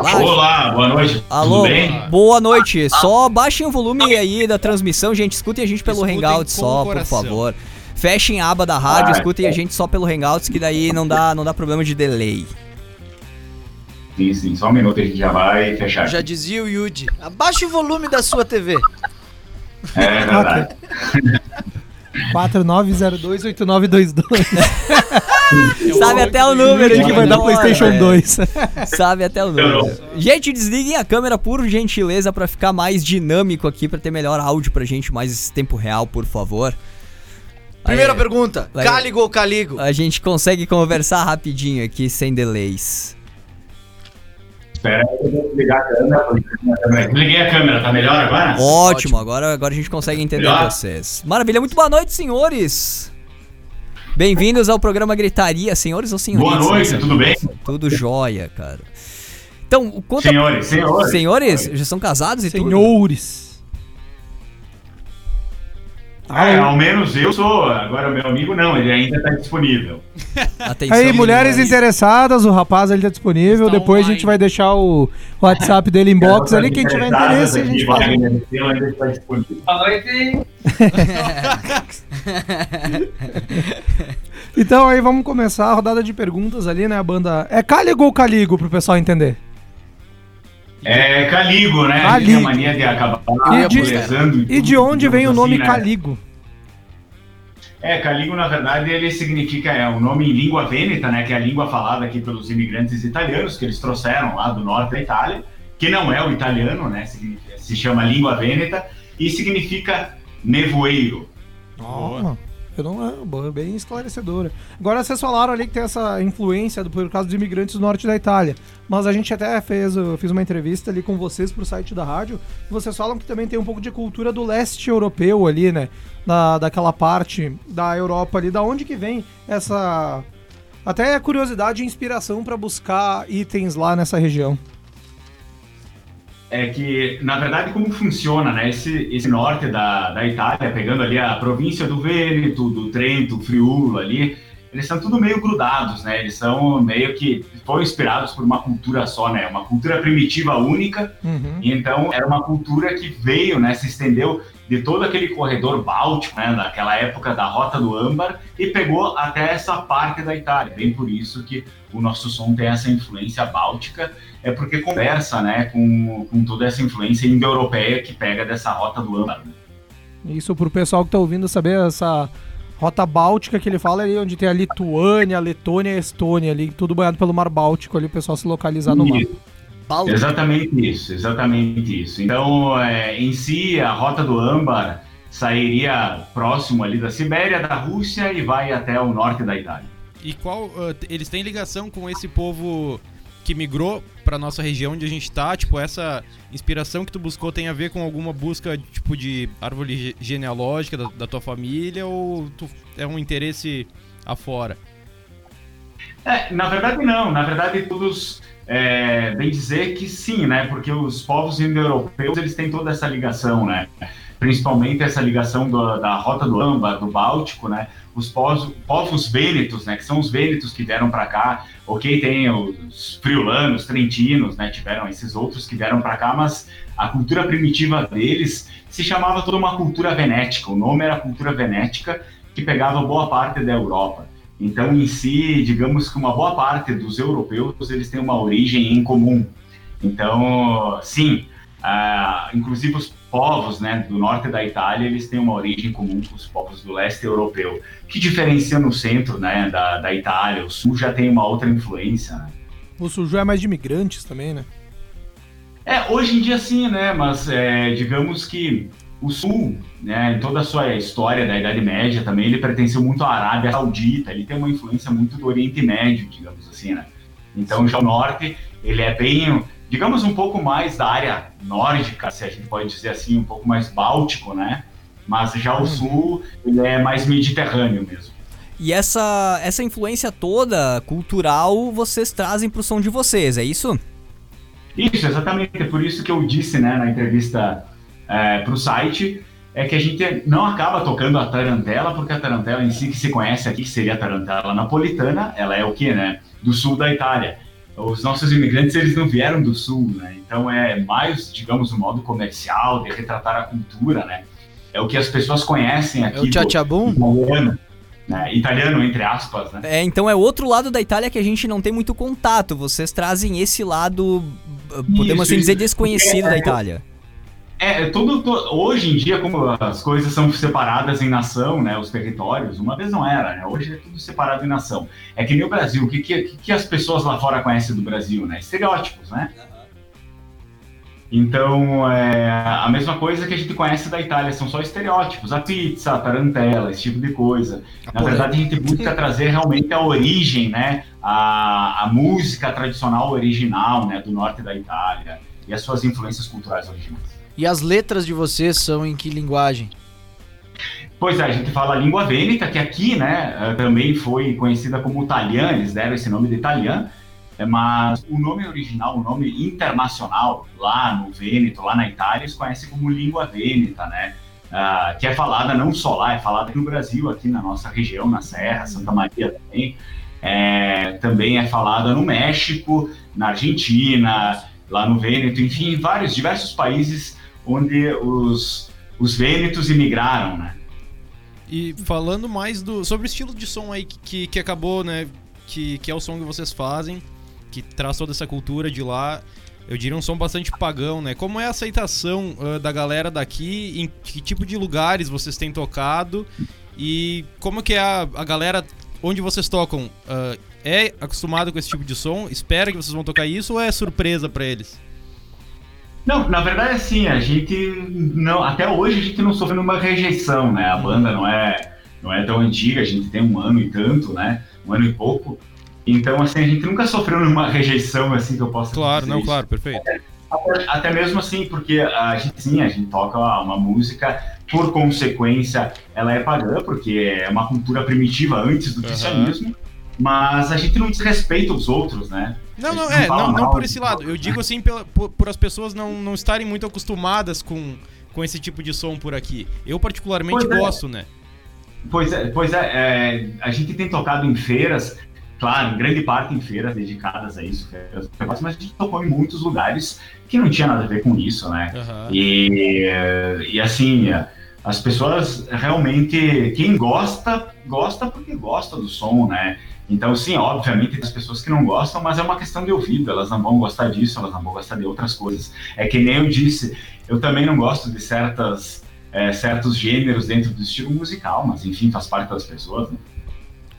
Lá, Olá, boa noite. Alô, Tudo bem? boa noite. Só baixem o volume aí da transmissão, gente. Escutem a gente pelo Escutem Hangouts com só, por favor. Fechem a aba da rádio, Ah, escutem a gente só pelo Hangouts, que daí não dá, não dá problema de delay. Sim, sim, só um minuto a gente já vai fechar. Já dizia o Yudi. Abaixa o volume da sua TV. É verdade. 49028922. Sabe até o número que vai dar de PlayStation hora, 2. Sabe até o número. Gente, desliguem a câmera por gentileza pra ficar mais dinâmico aqui, pra ter melhor áudio pra gente, mais tempo real, por favor. Primeira Aí, pergunta: vai. Cáligo ou Caligo? A gente consegue conversar rapidinho aqui, sem delays. Espera aí, eu vou desligar a câmera. câmera. Liguei a câmera, tá melhor agora? Ótimo, agora, agora a gente consegue entender Melhor? vocês. Maravilha, muito boa noite, senhores. Bem-vindos ao programa Gritaria, senhores ou senhoritas? Boa noite, tudo bem? Tudo jóia, cara. Então, conta... Senhores, senhores. Senhores, já são casados e tudo? Senhores. É, ao menos eu sou. Agora o meu amigo não, ele ainda está disponível. Atenção, Aí, mulheres interessadas, o rapaz ali tá disponível. Está Depois a online. gente vai deixar o WhatsApp dele inbox ali. Quem tiver interesse, a gente fala. fala. ainda está disponível. Então aí vamos começar a rodada de perguntas ali, né? A banda. É Caligo ou Caligo pro pessoal entender? É Caligo, né? Caligo. Tem a mania de acabar E de- E tudo, de onde vem o digamos nome assim, né? Caligo? É, Caligo, na verdade, ele significa, é um nome em língua vêneta, né, que é a língua falada aqui pelos imigrantes italianos, que eles trouxeram lá do norte da Itália, que não é o italiano, né, se chama língua vêneta, e significa nevoeiro. Ó, eu não é, bem esclarecedora. Agora vocês falaram ali que tem essa influência do, por causa dos imigrantes do norte da Itália. Mas a gente até fez, eu fiz uma entrevista ali com vocês pro site da rádio. E vocês falam que também tem um pouco de cultura do leste europeu ali, né? Da, daquela parte da Europa ali. Da onde que vem essa. Até curiosidade e inspiração para buscar itens lá nessa região. É que, na verdade, como funciona, né, esse, esse norte da, da Itália, pegando ali a província do Vêneto, do Trento, Friulo ali, eles são tudo meio grudados, né, eles são meio que, foram inspirados por uma cultura só, né, uma cultura primitiva única, Uhum. E então era uma cultura que veio, né, se estendeu de todo aquele corredor báltico, né, daquela época da Rota do Âmbar e pegou até essa parte da Itália. Bem por isso que o nosso som tem essa influência báltica, é porque conversa, né, com, com toda essa influência indo-europeia que pega dessa Rota do Âmbar. Isso pro pessoal que tá ouvindo saber essa rota báltica que ele fala ali, onde tem a Lituânia, a Letônia e a Estônia ali, tudo banhado pelo Mar Báltico ali, o pessoal se localizar no mapa. Isso. Báltico. Exatamente isso, exatamente isso. Então, é, em si, a Rota do Âmbar sairia próximo ali da Sibéria, da Rússia e vai até o norte da Itália. E qual. Uh, eles têm ligação com esse povo que migrou para nossa região onde a gente tá? Tipo, essa inspiração que tu buscou tem a ver com alguma busca, tipo, de árvore genealógica da, da tua família ou tu, é um interesse afora? É, na verdade não, na verdade todos é, bem dizer que sim, né? Porque os povos indo-europeus eles têm toda essa ligação, né? Principalmente essa ligação do, da rota do âmbar, do Báltico, né? Os povos, povos vênetos, né? Que são os vênetos que vieram para cá. Ok, tem os friulanos, trentinos, né? Tiveram esses outros que vieram para cá, mas a cultura primitiva deles se chamava toda uma cultura venética. O nome era cultura venética que pegava boa parte da Europa. Então, em si, digamos que uma boa parte dos europeus eles têm uma origem em comum. Então, sim, uh, inclusive os povos né, do norte da Itália eles têm uma origem comum com os povos do leste europeu. que diferencia no centro né, da, da Itália? O sul já tem uma outra influência. Né? O sul já é mais de imigrantes também, né? É, hoje em dia sim, né? Mas é, digamos que o Sul, né, em toda a sua história da Idade Média também, ele pertenceu muito à Arábia Saudita, ele tem uma influência muito do Oriente Médio, digamos assim, né? Então já o Norte, ele é bem, digamos, um pouco mais da área nórdica, se a gente pode dizer assim, um pouco mais báltico, né? Mas já o Sul, ele é mais mediterrâneo mesmo. E essa, essa influência toda cultural vocês trazem para o som de vocês, é isso? Isso, exatamente. É por isso que eu disse né, na entrevista é, para o site é que a gente não acaba tocando a tarantela, porque a tarantela em si que se conhece aqui, que seria a tarantela napolitana, ela é o que, né? Do sul da Itália. Os nossos imigrantes, eles não vieram do sul, né? Então é mais, digamos, um modo comercial de retratar a cultura, né? É o que as pessoas conhecem aqui. É o tchatchabum? Italiano, né? italiano, entre aspas, né? É, então é outro lado da Itália que a gente não tem muito contato. Vocês trazem esse lado, podemos isso, assim dizer, desconhecido é, da Itália. É, é, tudo, hoje em dia, como as coisas são separadas em nação, né, os territórios, uma vez não era, né, hoje é tudo separado em nação. É que nem o Brasil, o que, que, que as pessoas lá fora conhecem do Brasil, né? Estereótipos, né? Então, é, a mesma coisa que a gente conhece da Itália, são só estereótipos, a pizza, a tarantela, esse tipo de coisa. Na verdade, a gente busca trazer realmente a origem, né, a, a música tradicional original, né, do norte da Itália e as suas influências culturais originais. E as letras de vocês são em que linguagem? Pois é, a gente fala a língua vêneta, que aqui, né, eh, também foi conhecida como italiano, eles deram esse nome de italiano, eh, mas o nome original, o nome internacional, lá no Vêneto, lá na Itália, eles conhecem como língua vêneta, né, uh, que é falada não só lá, é falada no Brasil, aqui na nossa região, na Serra, Santa Maria também, é, também é falada no México, na Argentina, lá no Vêneto, enfim, em vários, diversos países onde os, os vênetos imigraram, né? E falando mais do sobre o estilo de som aí que, que acabou, né? Que, que é o som que vocês fazem, que traz toda essa cultura de lá. Eu diria um som bastante pagão, né? Como é a aceitação uh, da galera daqui? Em que tipo de lugares vocês têm tocado? E como que é a, a galera onde vocês tocam? Uh, é acostumado com esse tipo de som? Espera que vocês vão tocar isso ou é surpresa para eles? Não, na verdade, assim, a gente não, até hoje a gente não sofreu nenhuma rejeição, né? A banda não é, não é tão antiga, a gente tem um ano e tanto, né? Um ano e pouco. Então, assim, a gente nunca sofreu nenhuma rejeição, assim, que eu possa Claro, dizer não, isso. claro, perfeito. Até, até, mesmo assim, porque a gente, sim, a gente toca uma música, por consequência, ela é pagã, porque é uma cultura primitiva antes do cristianismo. Uhum mas a gente não desrespeita os outros, né? Não, não, é, não, não por esse lado. Eu digo assim, pela, por, por, as pessoas não, não estarem muito acostumadas com, com esse tipo de som por aqui. Eu particularmente pois é. gosto, é. né? Pois é, pois é, é, a gente tem tocado em feiras, claro, em grande parte em feiras dedicadas a isso, feiras, mas a gente tocou em muitos lugares que não tinha nada a ver com isso, né? Uhum. E, e assim, as pessoas realmente, quem gosta, gosta porque gosta do som, né? Então, sim, obviamente tem as pessoas que não gostam, mas é uma questão de ouvido, elas não vão gostar disso, elas não vão gostar de outras coisas. É que nem eu disse, eu também não gosto de certas, é, certos gêneros dentro do estilo musical, mas enfim, faz parte das pessoas, né?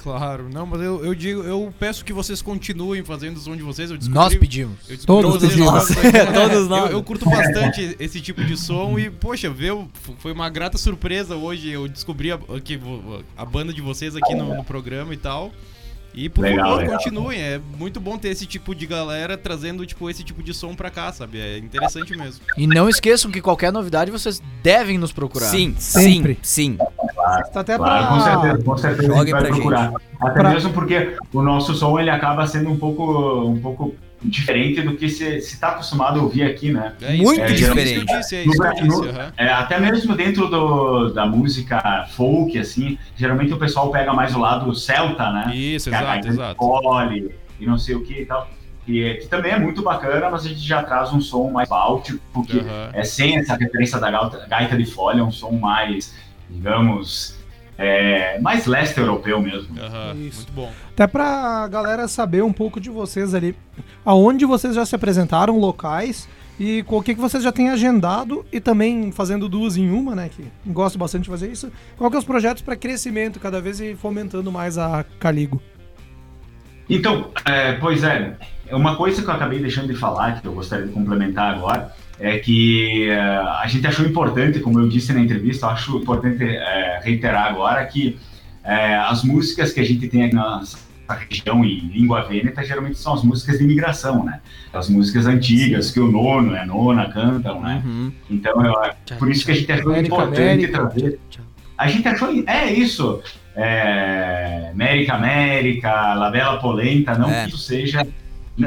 Claro, não, mas eu, eu digo, eu peço que vocês continuem fazendo o som de vocês. Eu descobri, Nós pedimos. eu descobri Todos fazem- é, Todos nós. Eu, eu curto bastante esse tipo de som e, poxa, viu, foi uma grata surpresa hoje. Eu descobri a, que a banda de vocês aqui no, no programa e tal. E por Legal, favor, legal. continuem. É muito bom ter esse tipo de galera trazendo tipo esse tipo de som pra cá, sabe? É interessante mesmo. E não esqueçam que qualquer novidade vocês devem nos procurar. Sim, Sempre. sim, sim. Tá até Claro, com pra... certeza, com certeza a Jogue gente vai pra procurar. Até Pra- mesmo porque o nosso som ele acaba sendo um pouco, um pouco diferente do que se está acostumado a ouvir aqui, né? É isso, Muito é diferente. disse, é No. É, até mesmo dentro do, da música folk, assim, geralmente o pessoal pega mais o lado celta, né? Isso, Que é exato, exato. e não sei o que e tal. Que, que também é muito bacana, mas a gente já traz um som mais báltico, porque Aham. é sem essa referência da gaita, gaita de fole, é um som mais, digamos, é, mais leste europeu mesmo. Aham, Isso. Muito bom. Até pra galera saber um pouco de vocês ali. Aonde vocês já se apresentaram, locais, e com o que, que vocês já têm agendado, e também fazendo duas em uma, né? Que gosto bastante de fazer isso. Qual que é os projetos para crescimento cada vez e fomentando mais a Caligo? Então, é, pois é, uma coisa que eu acabei deixando de falar, que eu gostaria de complementar agora, é que é, a gente achou importante, como eu disse na entrevista, acho importante é, reiterar agora que é, as músicas que a gente tem aqui na nossa região em língua vêneta geralmente são as músicas de imigração, né? As músicas antigas que o nono e a nona cantam, né? Uhum. Então, eu, por isso que a gente achou América, importante América. trazer. A gente achou. É isso. É, América, América, La Bela Polenta. Não É. que isso seja.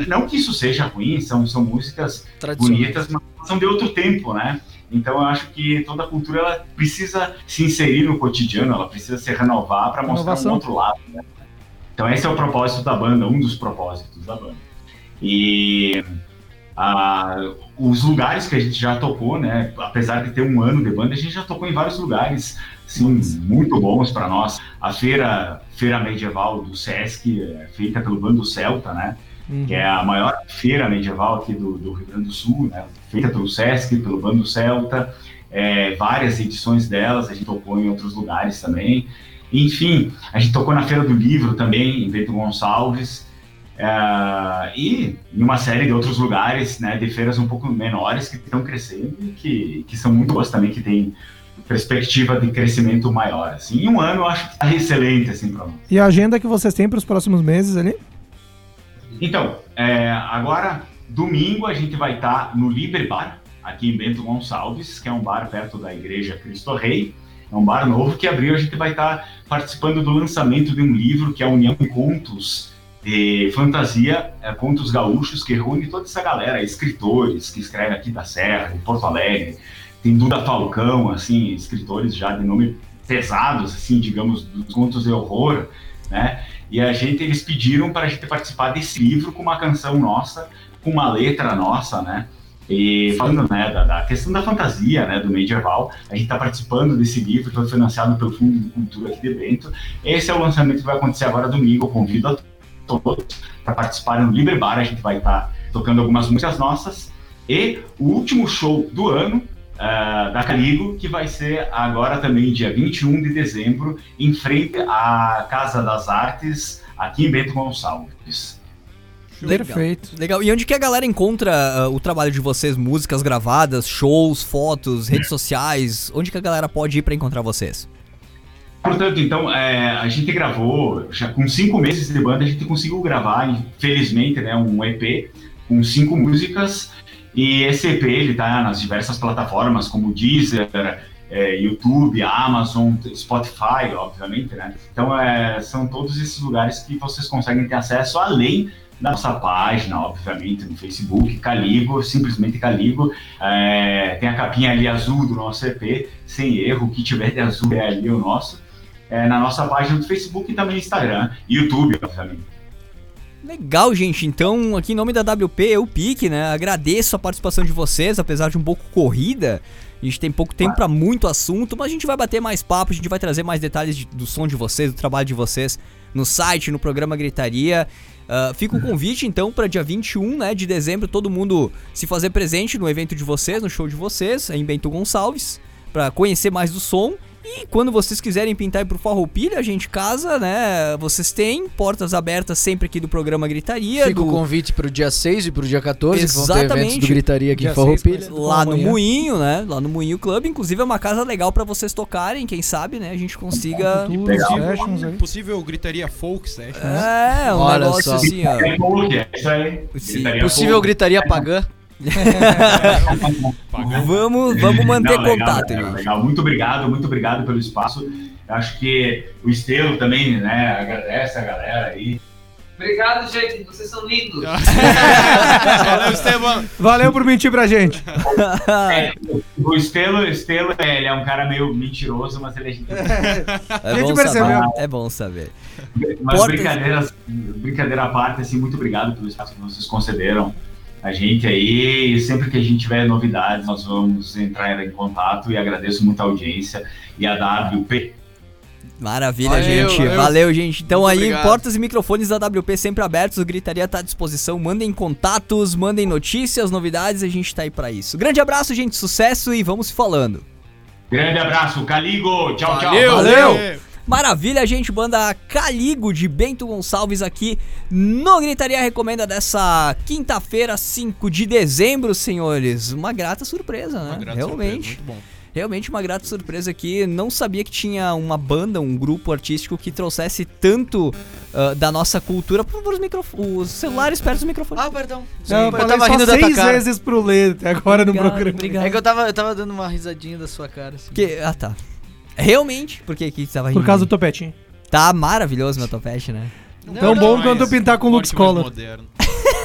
Não que isso seja ruim, são, são músicas bonitas, mas são de outro tempo, né? Então eu acho que toda a cultura ela precisa se inserir no cotidiano, ela precisa se renovar para mostrar um outro lado. né? Então esse é o propósito da banda, um dos propósitos da banda. E ah, os lugares que a gente já tocou, né? Apesar de ter um ano de banda, a gente já tocou em vários lugares, sim, muito bons para nós. A feira, feira medieval do Sesc, é feita pelo Bando Celta, né? Uhum. que é a maior feira medieval aqui do, do Rio Grande do Sul, né? feita pelo Sesc, pelo Bando Celta, é, várias edições delas, a gente tocou em outros lugares também. Enfim, a gente tocou na Feira do Livro também, em Bento Gonçalves, é, e em uma série de outros lugares, né, de feiras um pouco menores que estão crescendo e que, que são muito boas também, que tem perspectiva de crescimento maior. Assim. Em um ano eu acho que está excelente assim, para nós. E a agenda que vocês têm para os próximos meses ali? Então, é, agora, domingo, a gente vai estar no Liber Bar, aqui em Bento Gonçalves, que é um bar perto da Igreja Cristo Rei. É um bar novo que abriu. A gente vai estar participando do lançamento de um livro que é a União Contos de Fantasia, é, Contos Gaúchos, que reúne toda essa galera, escritores que escrevem aqui da Serra, de Porto Alegre. Tem Duda Falcão, assim, escritores já de nome pesados, assim, digamos, dos contos de horror, né? E a gente, eles pediram para a gente participar desse livro com uma canção nossa, com uma letra nossa, né? E falando né, da, da questão da fantasia, né, do medieval, a gente está participando desse livro, foi financiado pelo Fundo de Cultura aqui de Bento. Esse é o lançamento que vai acontecer agora domingo. Eu convido a todos para participarem no Libre Bar. A gente vai estar tocando algumas músicas nossas. E o último show do ano ah, da Caligo, que vai ser agora também, dia 21 de dezembro, em frente à Casa das Artes, aqui em Bento Gonçalves. Legal. Perfeito. Legal. E onde que a galera encontra ah, o trabalho de vocês? Músicas gravadas, shows, fotos, redes sociais? Onde que a galera pode ir pra encontrar vocês? Portanto, então, é, a gente gravou, já com cinco meses de banda, a gente conseguiu gravar, infelizmente, né, um EP com cinco músicas. E esse EP, ele tá nas diversas plataformas, como Deezer, é, YouTube, Amazon, Spotify, obviamente, né? Então, é, são todos esses lugares que vocês conseguem ter acesso, além da nossa página, obviamente, no Facebook, Caligo, simplesmente Caligo. É, tem a capinha ali azul do nosso EP, sem erro, o que tiver de azul é ali o nosso. É, na nossa página do Facebook e também Instagram, YouTube, obviamente. Legal, gente. Então, aqui em nome da WP, eu Pique, né? Agradeço a participação de vocês, apesar de um pouco corrida. A gente tem pouco tempo pra muito assunto, mas a gente vai bater mais papo, a gente vai trazer mais detalhes de- do som de vocês, do trabalho de vocês no site, no programa Gritaria. Ah, fica o convite então para dia 21 né, de dezembro, todo mundo se fazer presente no evento de vocês, no show de vocês, em Bento Gonçalves, para conhecer mais do som E quando vocês quiserem pintar e pro Farroupilha, a gente casa, né? Vocês têm portas abertas sempre aqui do programa Gritaria. Fica do... o convite pro dia 6 e pro dia 14, que vão ter eventos Exatamente. do Gritaria aqui Dia em Farroupilha. seis, Lá no. Moinho, né? Lá no Moinho Club. Inclusive é uma casa legal pra vocês tocarem. Quem sabe, né? A gente consiga. Sessions aí. Possível gritaria folk session. É, um Olha negócio só. assim, ó. É folk, é isso aí. Possível. Gritaria Pagã. Vamos, vamos manter Não, legal, contato, legal, gente. legal. Muito obrigado, muito obrigado pelo espaço. Eu acho que o Estelo também, né, agradece a galera aí. Obrigado, gente. Vocês são lindos. Valeu, Esteban. Valeu por mentir pra gente. É, o Estelo, Estelo, é, ele é um cara meio mentiroso, mas ele é gente É A gente bom percebeu. saber. É bom saber. Mas Portas- brincadeira, brincadeira à parte, assim, muito obrigado pelo espaço que vocês concederam a gente aí. E sempre que a gente tiver novidades, nós vamos entrar em contato e agradeço muito a audiência e a WP. Maravilha, Valeu, gente. valeu. Valeu, gente. Então Muito aí, obrigado. portas e microfones da WP sempre abertos. O Gritaria tá à disposição. Mandem contatos, mandem notícias, novidades. A gente tá aí pra isso. Grande abraço, gente. Sucesso e vamos falando. Grande abraço, Caligo. Tchau, tchau. Valeu. Maravilha, gente. Banda Caligo de Bento Gonçalves aqui no Gritaria Recomenda dessa quinta-feira, 5 de dezembro, senhores. Uma grata surpresa, né? Uma grata Realmente. surpresa, muito bom. Realmente uma grata surpresa aqui. Não sabia que tinha uma banda, um grupo artístico que trouxesse tanto ah, da nossa cultura para os, microf- os celulares perto dos microfones. Ah, perdão. Eu, eu falei tava rindo da tua seis cara. vezes pro Lê agora no Obrigado, programa. obrigado. É que eu tava, eu tava dando uma risadinha da sua cara. Assim. Que- ah, tá. Realmente, porque aqui tava rindo. Por causa do topetinho. Tá maravilhoso meu topete, né? Tão bom quanto pintar com Lux Collar. moderno.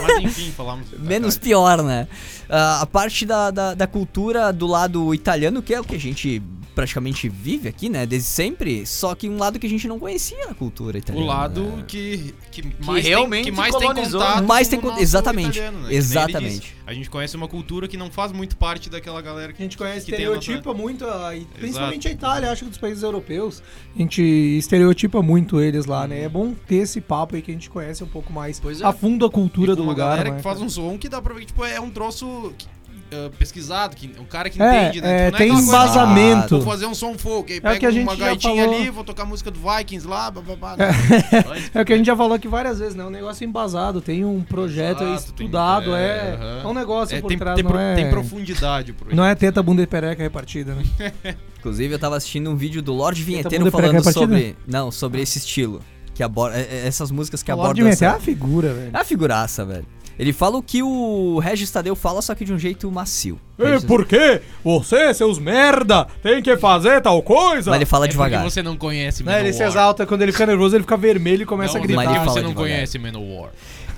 Mas enfim, falamos. Menos pior, né? Ah, a parte da, da, da cultura do lado italiano, que é o que a gente praticamente vive aqui, né? Desde sempre. Só que um lado que a gente não conhecia na cultura O italiana. lado né? que, que mais realmente tem, que mais tem contato Mais com tem o exatamente, italiano, né? Que exatamente. disse. A gente conhece uma cultura que não faz muito parte daquela galera que A gente conhece, que tem a nossa- estereotipa muito, a- principalmente a Itália, acho que dos países europeus. A gente estereotipa muito eles lá, né? É bom ter esse papo aí que a gente conhece um pouco mais Pois é. a fundo a cultura E do com uma lugar. galera né, que faz um som que dá pra ver que tipo, é um troço que, ah, pesquisado, que, um cara que É, entende, né? é, Tipo, não tem aquela coisa, embasamento. Vou fazer um som folk, aí É pega a gente uma gaitinha falou. ali, vou tocar música do Vikings lá, bababá. É o que a gente já falou aqui várias vezes, né? Um negócio embasado, tem um projeto aí Exato, tem- estudado, é, é, é um negócio É, por tem, trás, tem, não, pro- é, tem profundidade pro não é teta, bunda e pereca repartida, né? Inclusive, eu tava assistindo um vídeo do Lorde Vinheteiro bunda falando sobre. Não, sobre esse estilo. Que aborda. é- é- Essas músicas que o Lorde abordam. Menté é essa- uma figura, velho. É uma figuraça, velho. Ele fala o que o Regis Tadeu fala, só que de um jeito macio. E por quê? Você, seus merda, tem que fazer tal coisa? Mas ele fala É devagar. porque você não conhece ele se exalta, quando ele fica nervoso, ele fica vermelho e começa Não, a gritar. Mas ele você fala não devagar. conhece Manowar.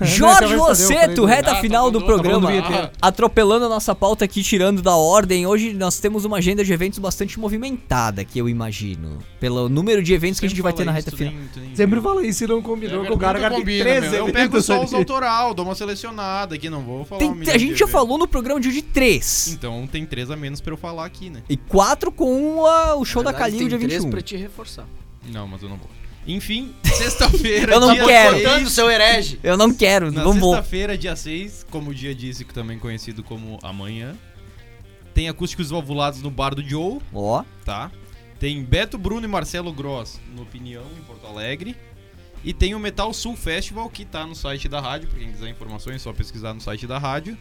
Jorge Tadeu, eu Rosseto, reta Ah, tá final do tá programa. Vinheteiro. Atropelando a nossa pauta aqui, tirando da ordem. Hoje nós temos uma agenda de eventos bastante movimentada, que eu imagino. Pelo número de eventos que a gente vai ter na reta final. Sempre fala isso e não combinou com o cara, cara tem combina, 13 meu. Eu pego só os autoral, dou uma selecionada aqui, não vou falar a gente já falou no programa de hoje três. Então tem três a menos pra eu falar aqui, né? E quatro com o show da Calil dia tem três 21. pra te reforçar. Não, mas eu não vou. Enfim, sexta-feira, Eu não dia quero. seis. Seu herege. Eu não quero, Na não vou. sexta-feira, dia 6, como o dia disse, que também conhecido como amanhã, tem acústicos valvulados no Bar do Joe, Ó, tá? Tem Beto Bruno e Marcelo Gross no Opinião, em Porto Alegre. E tem o Metal Sul Festival, que tá no site da rádio, pra quem quiser informações, é só pesquisar no site da rádio.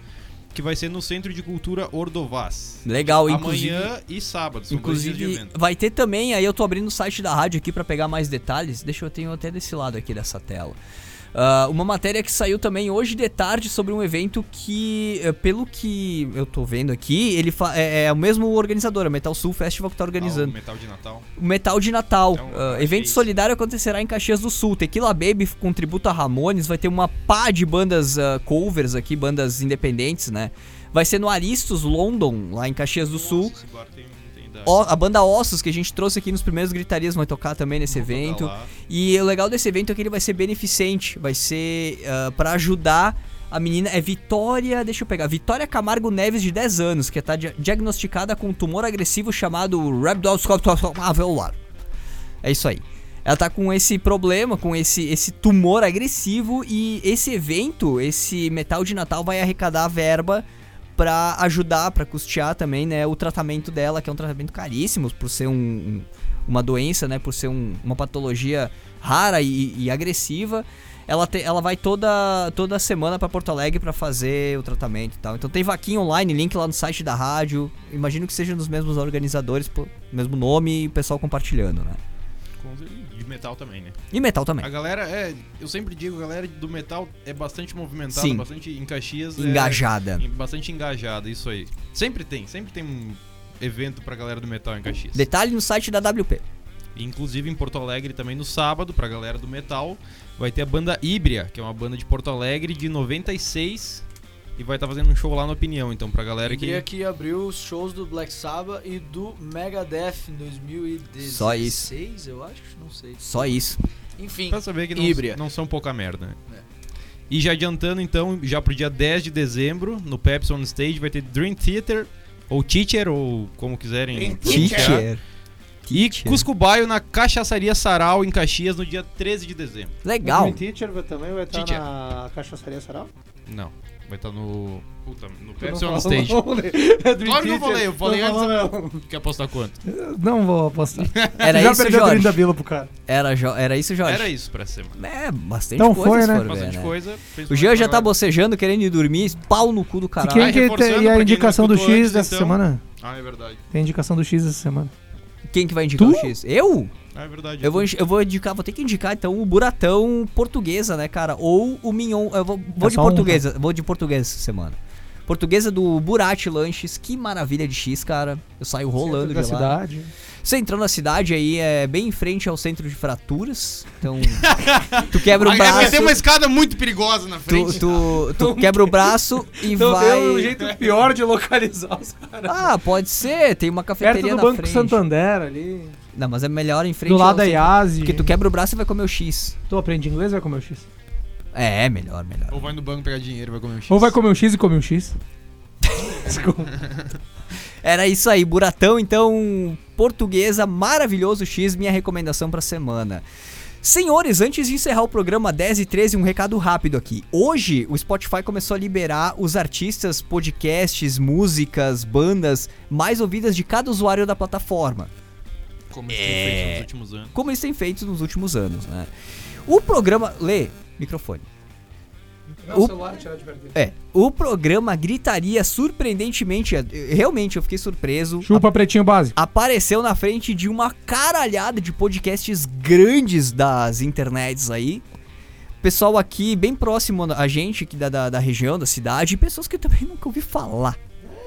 Que vai ser no Centro de Cultura Ordovás. legal, inclusive. Amanhã e sábado, são Inclusive, vai ter também, aí eu tô abrindo o site da rádio aqui pra pegar mais detalhes. Deixa eu tenho até desse lado aqui dessa tela. Ah, uma matéria que saiu também hoje de tarde sobre um evento que, eh, pelo que eu tô vendo aqui, ele é, é o mesmo organizador, a Metal Sul Festival que tá Ah, o organizando. Metal de Natal. O Metal de Natal. Então, achei evento isso. solidário acontecerá em Caxias do Sul. Tequila Baby com tributo a Ramones. Vai ter uma pá de bandas ah, covers aqui, bandas independentes, né? Vai ser no Aristos London, lá em Caxias do Sul. Nossa, esse bar tem, Ó, a banda Ossos, que a gente trouxe aqui nos primeiros gritarias, vai tocar também nesse Vou evento. E o legal desse evento é que ele vai ser beneficente, vai ser ah, pra ajudar a menina. É Vitória, deixa eu pegar, Vitória Camargo Neves, de 10 anos, que tá dia- diagnosticada com um tumor agressivo chamado Rhabdomyolymph É isso aí. Ela tá com esse problema, com esse, esse tumor agressivo e esse evento, esse Metal de Natal vai arrecadar verba pra ajudar, pra custear também, né, o tratamento dela, que é um tratamento caríssimo por ser um, um, uma doença, né? Por ser um- uma patologia rara e, e agressiva. Ela, te- ela vai toda, toda semana pra Porto Alegre pra fazer o tratamento e tal. Então tem vaquinha online, link lá no site da rádio. Imagino que seja dos mesmos organizadores, mesmo nome e o pessoal compartilhando, né? Com certeza. Metal também, né? E metal também. A galera é. Eu sempre digo, a galera do metal é bastante movimentada, Sim. bastante em Caxias. é- Engajada. em- bastante engajada, isso aí. Sempre tem, sempre tem um evento pra galera do metal em Caxias. Detalhe no site da WP. Inclusive em Porto Alegre também no sábado, pra galera do metal, vai ter a banda Híbria, que é uma banda de Porto Alegre de 96 e vai estar fazendo um show lá no Opinião, então pra galera que Queria que abriu os shows do Black Sabbath e do Megadeth em 2016. Só isso. eu acho, não sei. Só isso. Enfim, Pra saber que não, Híbria. não são pouca merda, né? É. E já adiantando então, já pro dia 10 de dezembro, no Pepsi On Stage vai ter Dream Theater, ou Teacher, ou como quiserem. Teacher. E Teacher. Cusco Baio na Cachaçaria Sarau, em Caxias, no dia 13 de dezembro. Legal. O Teacher também vai estar Teacher. na cachaçaria Sarau? Não, vai estar no... Puta, no Pepsi não On falou, Stage. Claro que eu falei, eu falei Não antes. não. Quer apostar quanto? Não vou apostar. Era Já isso, perdeu 30 Jorge. pila pro cara. Era, Jo- era isso, Jorge. Era isso pra essa semana. É, bastante Então coisa, foi, né? for ver, Bastante né? coisa. O Jean já tá bocejando, querendo ir dormir, pau no cu do E, caralho. quem Vai que e a quem indicação do X antes, dessa então. semana? Ah, é verdade. Tem indicação do X essa semana. Quem que vai indicar Tu? o X? Eu? Ah, é verdade. Eu vou, eu vou indicar, vou ter que indicar então o Buratão portuguesa, né, cara? Ou o Mignon. Eu vou, vou É de só um, portuguesa, vou de portuguesa essa semana. Portuguesa do Burati Lanches, que maravilha de X, cara. Eu saio rolando Centro de da lá. cidade. Você entrando na cidade aí, é bem em frente ao centro de fraturas. Então, tu quebra o vai braço. ter uma escada muito perigosa na Tu, frente. tu, tu quebra o braço e Então vai. deu um jeito pior de localizar os caras. Ah, pode ser, tem uma Perto cafeteria do na Banco frente. Santander ali. Não, mas é melhor em frente Do ao lado da. IASI. Porque tu quebra o braço e vai comer o X. Tu aprende inglês vai comer o X? É, melhor, melhor. Ou vai no banco pegar dinheiro e vai comer um X. Ou vai comer um X e come um X? Desculpa. Era isso aí, Buratão, então, portuguesa, maravilhoso X, minha recomendação pra semana. Senhores, antes de encerrar o programa 10 e 13, um recado rápido aqui. Hoje, o Spotify começou a liberar os artistas, podcasts, músicas, bandas mais ouvidas de cada usuário da plataforma. Como eles É. têm feito nos últimos anos. como eles têm feito nos últimos anos, né? O programa. Lê, microfone. O- celular tirar de perto. É, o programa gritaria surpreendentemente. eh, Realmente, eu fiquei surpreso. Chupa pretinho básico. Apareceu na frente de uma caralhada de podcasts grandes das internets aí. Pessoal aqui bem próximo a gente, aqui da, da, da região, da cidade, e pessoas que eu também nunca ouvi falar.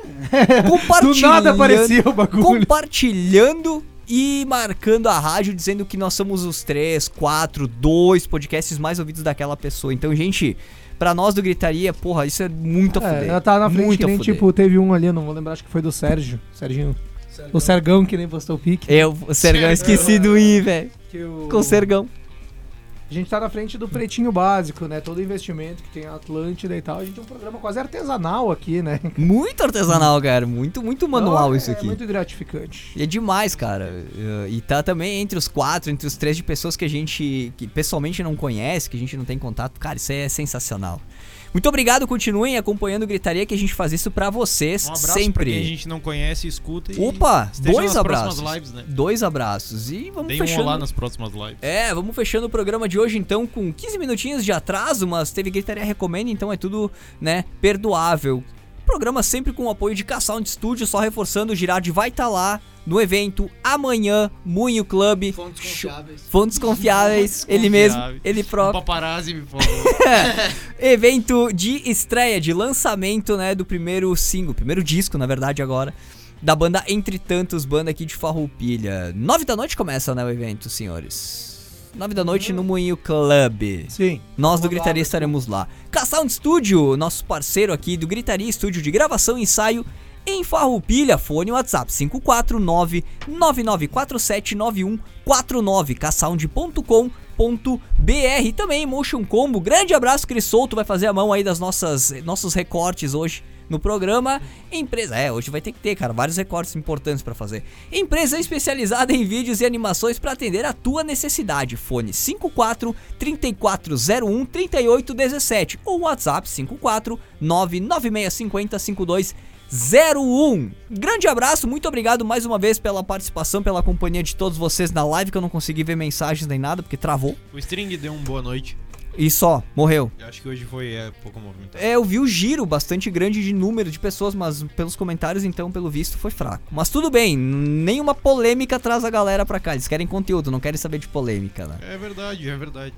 Do Compartilhando nada aparecia o bagulho. compartilhando e marcando a rádio, dizendo que nós somos os três, quatro, dois podcasts mais ouvidos daquela pessoa. Então, gente, pra nós do Gritaria, porra, isso é muito a É, fuder. ela tá na frente muito que a nem, tipo, teve um ali, eu não vou lembrar, acho que foi do Sérgio. Serginho. O Sergão que nem postou o pique. Eu, o Sergão, esqueci do I, velho. O... Com o Sergão. A gente tá na frente do pretinho básico, né? Todo investimento que tem a Atlântida e tal. A gente tem um programa quase artesanal aqui, né? Muito artesanal, cara. Muito, muito manual Então, isso é aqui. muito gratificante. E é demais, cara. E tá também entre os quatro, entre os três de pessoas que a gente que pessoalmente não conhece, que a gente não tem contato. Cara, isso é sensacional. Muito obrigado, continuem acompanhando Gritaria que a gente faz isso pra vocês Um abraço pra sempre. quem a gente não conhece, escuta e Opa, dois abraços. lives, né? Dois abraços. E vamos Deem um fechando. olá nas próximas lives. É, vamos fechando o programa de hoje então com 15 minutinhos de atraso, mas teve Gritaria Recomenda, então é tudo, né, perdoável. Programa sempre com o apoio de K-Sound Studio, só reforçando, o Girardi vai estar lá no evento amanhã, Munho Club. Fontes confiáveis. Fontes confiáveis, ele mesmo, ele Um próprio. paparazzi, por favor. Evento de estreia, de lançamento, né, do primeiro single, primeiro disco, na verdade, agora, da banda Entre Tantos, banda aqui de Farroupilha. Nove da noite começa, né, o evento, senhores. Nove da noite no Moinho Club. Sim. Nós do Gritaria estaremos lá. K-Sound Studio, nosso parceiro aqui do Gritaria Estúdio de gravação e ensaio em Farroupilha. Fone WhatsApp 549-9947-9149. ksound.com.br Também Motion Combo. Grande abraço, Cris Souto. Vai fazer a mão aí das nossas nossos recortes hoje no programa. Empresa, é, hoje vai ter que ter, cara, vários recortes importantes pra fazer. Empresa especializada em vídeos e animações para atender a tua necessidade. Fone 54 3401 3817 ou WhatsApp 54 99650 52 01. Grande abraço, muito obrigado mais uma vez pela participação, pela companhia de todos vocês na live, que eu não consegui ver mensagens nem nada, porque travou. O String deu um boa noite. E só, morreu. Eu acho que hoje foi é, pouco movimentado. É, eu vi o giro bastante grande de número de pessoas, mas pelos comentários, então, pelo visto, foi fraco. Mas tudo bem, nenhuma polêmica traz a galera pra cá. Eles querem conteúdo, não querem saber de polêmica, né? É verdade, é verdade.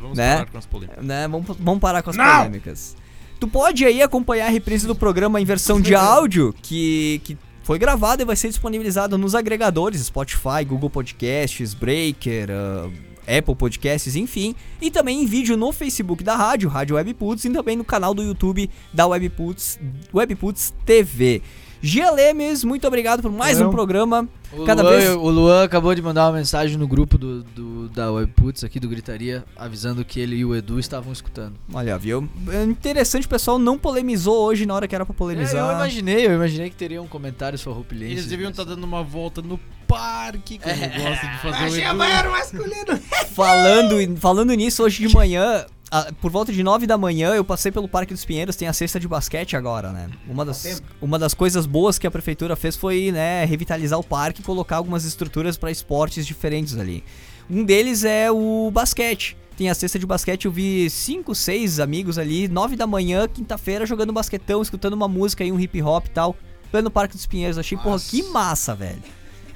Vamos Né? parar com as polêmicas. né? Vamos, vamos parar com as polêmicas. Tu pode aí acompanhar a reprise do programa em versão de áudio, que, que foi gravado e vai ser disponibilizado nos agregadores Spotify, Google Podcasts, Breaker, ah, Apple Podcasts, enfim. E também em vídeo no Facebook da rádio, Rádio Webputs, e também no canal do YouTube da Webputs, Webputs TV. Gia Lemes, muito obrigado por mais Valeu. um programa. O, Cada Luan, vez- o Luan acabou de mandar uma mensagem no grupo do, do- da Webputs aqui do Gritaria, avisando que ele e o Edu estavam escutando. Olha, viu? É interessante, o pessoal não polemizou hoje na hora que era pra É, polemizar. eu imaginei, eu imaginei que teriam comentários farroupilhenses. Eles deviam mas- estar dando uma volta no parque, como gosta de fazer o Edu. masculino. Falando, falando nisso, hoje de manhã, ah, por volta de 9 da manhã, eu passei pelo Parque dos Pinheiros, tem a cesta de basquete agora, né? Uma das, uma das coisas boas que a prefeitura fez foi, né, revitalizar o parque e colocar algumas estruturas para esportes diferentes ali. Um deles é o basquete. Tem a cesta de basquete, eu vi cinco, seis amigos ali, 9 da manhã, quinta-feira, jogando basquetão, escutando uma música aí, um hip hop e tal, pelo Parque dos Pinheiros. Achei, porra, que massa, velho.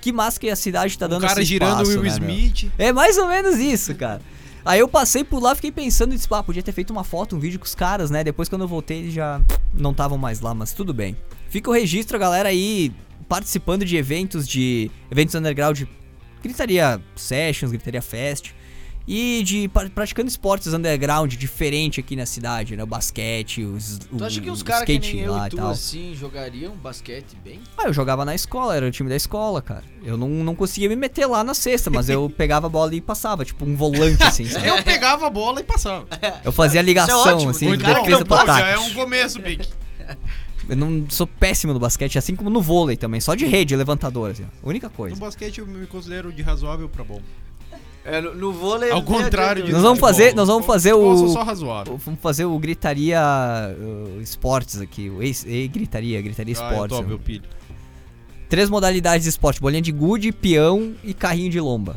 Que massa que a cidade tá O dando cara girando o Will né, meu? Smith. É mais ou menos isso, cara. Aí eu passei por lá, fiquei pensando e disse, ah, podia ter feito uma foto, um vídeo com os caras, né? Depois quando eu voltei eles já não estavam mais lá, mas tudo bem. Fica o registro, a galera aí participando de eventos de eventos underground, gritaria sessions, gritaria fest e de pra- praticando esportes underground diferente aqui na cidade, né? O basquete, os Tu acha que o uns caras que nem eu e tu, assim, jogariam basquete bem? Ah, eu jogava na escola, era o time da escola, cara. Eu não, não conseguia me meter lá na cesta, mas eu pegava a bola e passava, tipo um volante, assim, sabe? Eu pegava a bola e passava. Eu fazia ligação, ótimo, assim, de defesa pro Pô, ataque. já é um começo, Pique. Eu não sou péssimo no basquete, assim como no vôlei também, só de rede, levantador, assim. Única No coisa. basquete eu me considero de razoável pra bom. É, no, no vôlei... Ao contrário de Nós vamos fazer- nós vamos fazer eu o- sou só razoável. Vamos fazer o Gritaria uh, Esportes aqui, o ex, e Gritaria, Gritaria Ah, eu Esportes. tô, meu pilho. Três modalidades de esporte, bolinha de gude, peão e carrinho de lomba.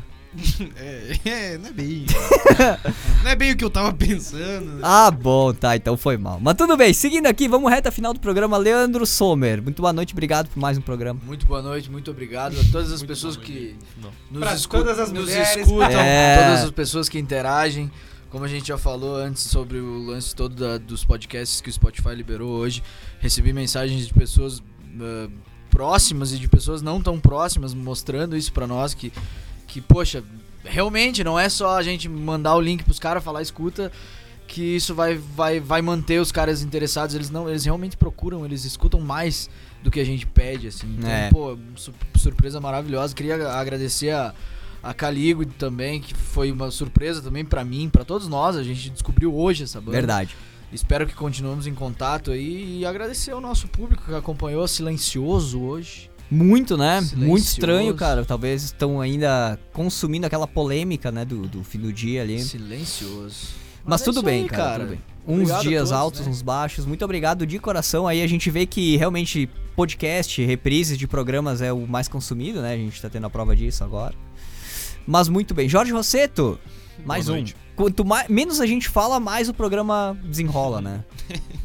É, é, não é bem. não é bem o que eu tava pensando. Ah, bom, tá, então foi mal. Mas tudo bem, seguindo aqui, vamos reta final do programa. Leandro Sommer, muito boa noite, obrigado por mais um programa. Muito boa noite, muito obrigado a todas as pessoas que Não. nos, escu- todas as nos mulheres, escutam, É. todas as pessoas que interagem. Como a gente já falou antes sobre o lance todo da- dos podcasts que o Spotify liberou hoje, recebi mensagens de pessoas ah, próximas e de pessoas não tão próximas mostrando isso pra nós que que poxa, realmente não é só a gente mandar o link pros caras falar escuta que isso vai, vai, vai manter os caras interessados, eles não, eles realmente procuram, eles escutam mais do que a gente pede, assim. Então, É. pô, su- surpresa maravilhosa. Queria ag- agradecer a, a Caligo também, que foi uma surpresa também pra mim, pra todos nós. A gente descobriu hoje essa banda. Verdade. Espero que continuemos em contato aí e agradecer ao nosso público que acompanhou silencioso hoje. Muito, né? Silencioso. Muito estranho, cara. Talvez estão ainda consumindo aquela polêmica, né, do, do fim do dia ali. Silencioso. Mas é tudo bem, aí, cara, tudo bem. Uns Obrigado dias todos, altos, né? uns baixos. Muito obrigado de coração. Aí a gente vê que realmente podcast, reprises de programas é o mais consumido, né? A gente tá tendo a prova disso agora. Mas muito bem. Jorge Rosseto, mais Boa um. noite. Quanto mais, menos a gente fala, mais o programa desenrola, né?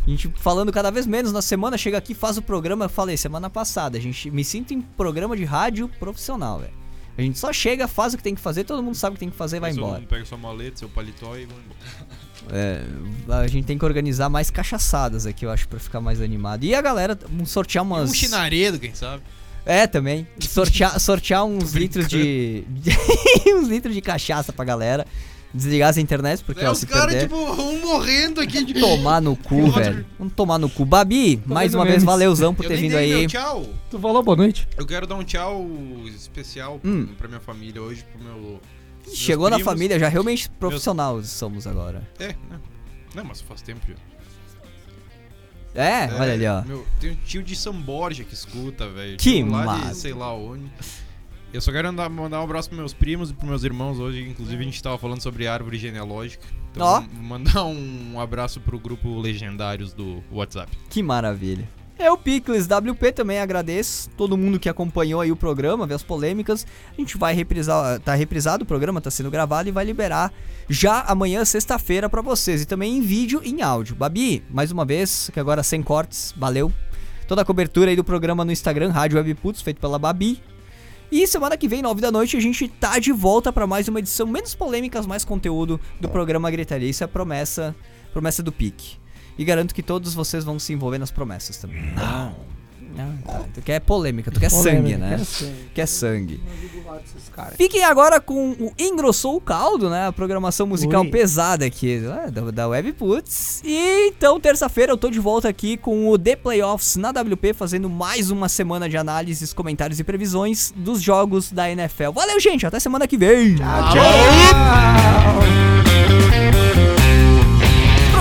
A gente falando cada vez menos na semana, chega aqui, faz o programa. Eu falei semana passada, a gente me sinto em programa de rádio profissional, velho. A gente só chega, faz o que tem que fazer, todo mundo sabe o que tem que fazer e vai Todo embora. mundo Pega sua maleta, seu paletó e vai embora. É, a gente tem que organizar mais cachaçadas aqui, eu acho, pra ficar mais animado. E a galera, sortear umas. Um chinaredo, quem sabe? É, também. Sortear, sortear uns litros de. uns litros de cachaça pra galera. Desligar as internet, porque é, ó, os se caras, perder. tipo, um morrendo aqui de. Tomar no cu, velho. Vamos tomar no cu. Babi, mais vendo uma vez, memes. valeuzão por Eu ter vindo aí. tchau. Tu falou boa noite? Eu quero dar um tchau especial Hum. pra minha família hoje, pro meu. meus Chegou na primos. família, já realmente profissional somos agora. É, né? Não, mas faz tempo já. É, É, olha ali, ó. Meu, tem um tio de São Borja que escuta, velho. Que Tipo, lá massa. de sei lá onde. Eu só quero andar- mandar um abraço pros meus primos e pros meus irmãos hoje. Inclusive, a gente tava falando sobre árvore genealógica. Então, vou mandar um abraço pro grupo Legendários do WhatsApp. Que maravilha. Eu, Picles WP, também agradeço todo mundo que acompanhou aí o programa, vê as polêmicas. A gente vai reprisar, tá reprisado o programa, tá sendo gravado e vai liberar já amanhã, sexta-feira, pra vocês. E também em vídeo e em áudio. Babi, mais uma vez, que agora sem cortes, valeu. Toda a cobertura aí do programa no Instagram, Rádio Webputs, feito pela Babi. E semana que vem, 9 da noite, a gente tá de volta pra mais uma edição menos polêmicas, mais conteúdo do programa Gritaria. Isso é a promessa, promessa do Pique. E garanto que todos vocês vão se envolver nas promessas também. Não. Tá. Tu quer polêmica, tu quer sangue, Polêmica, né? quer sangue. Quer sangue. Fiquem agora com o Engrossou o Caldo, né? A programação musical Ui. pesada aqui né? da, da Webputs. E então, terça-feira, eu tô de volta aqui com o The Playoffs na WP, fazendo mais uma semana de análises, comentários e previsões dos jogos da NFL. Valeu, gente! Até semana que vem!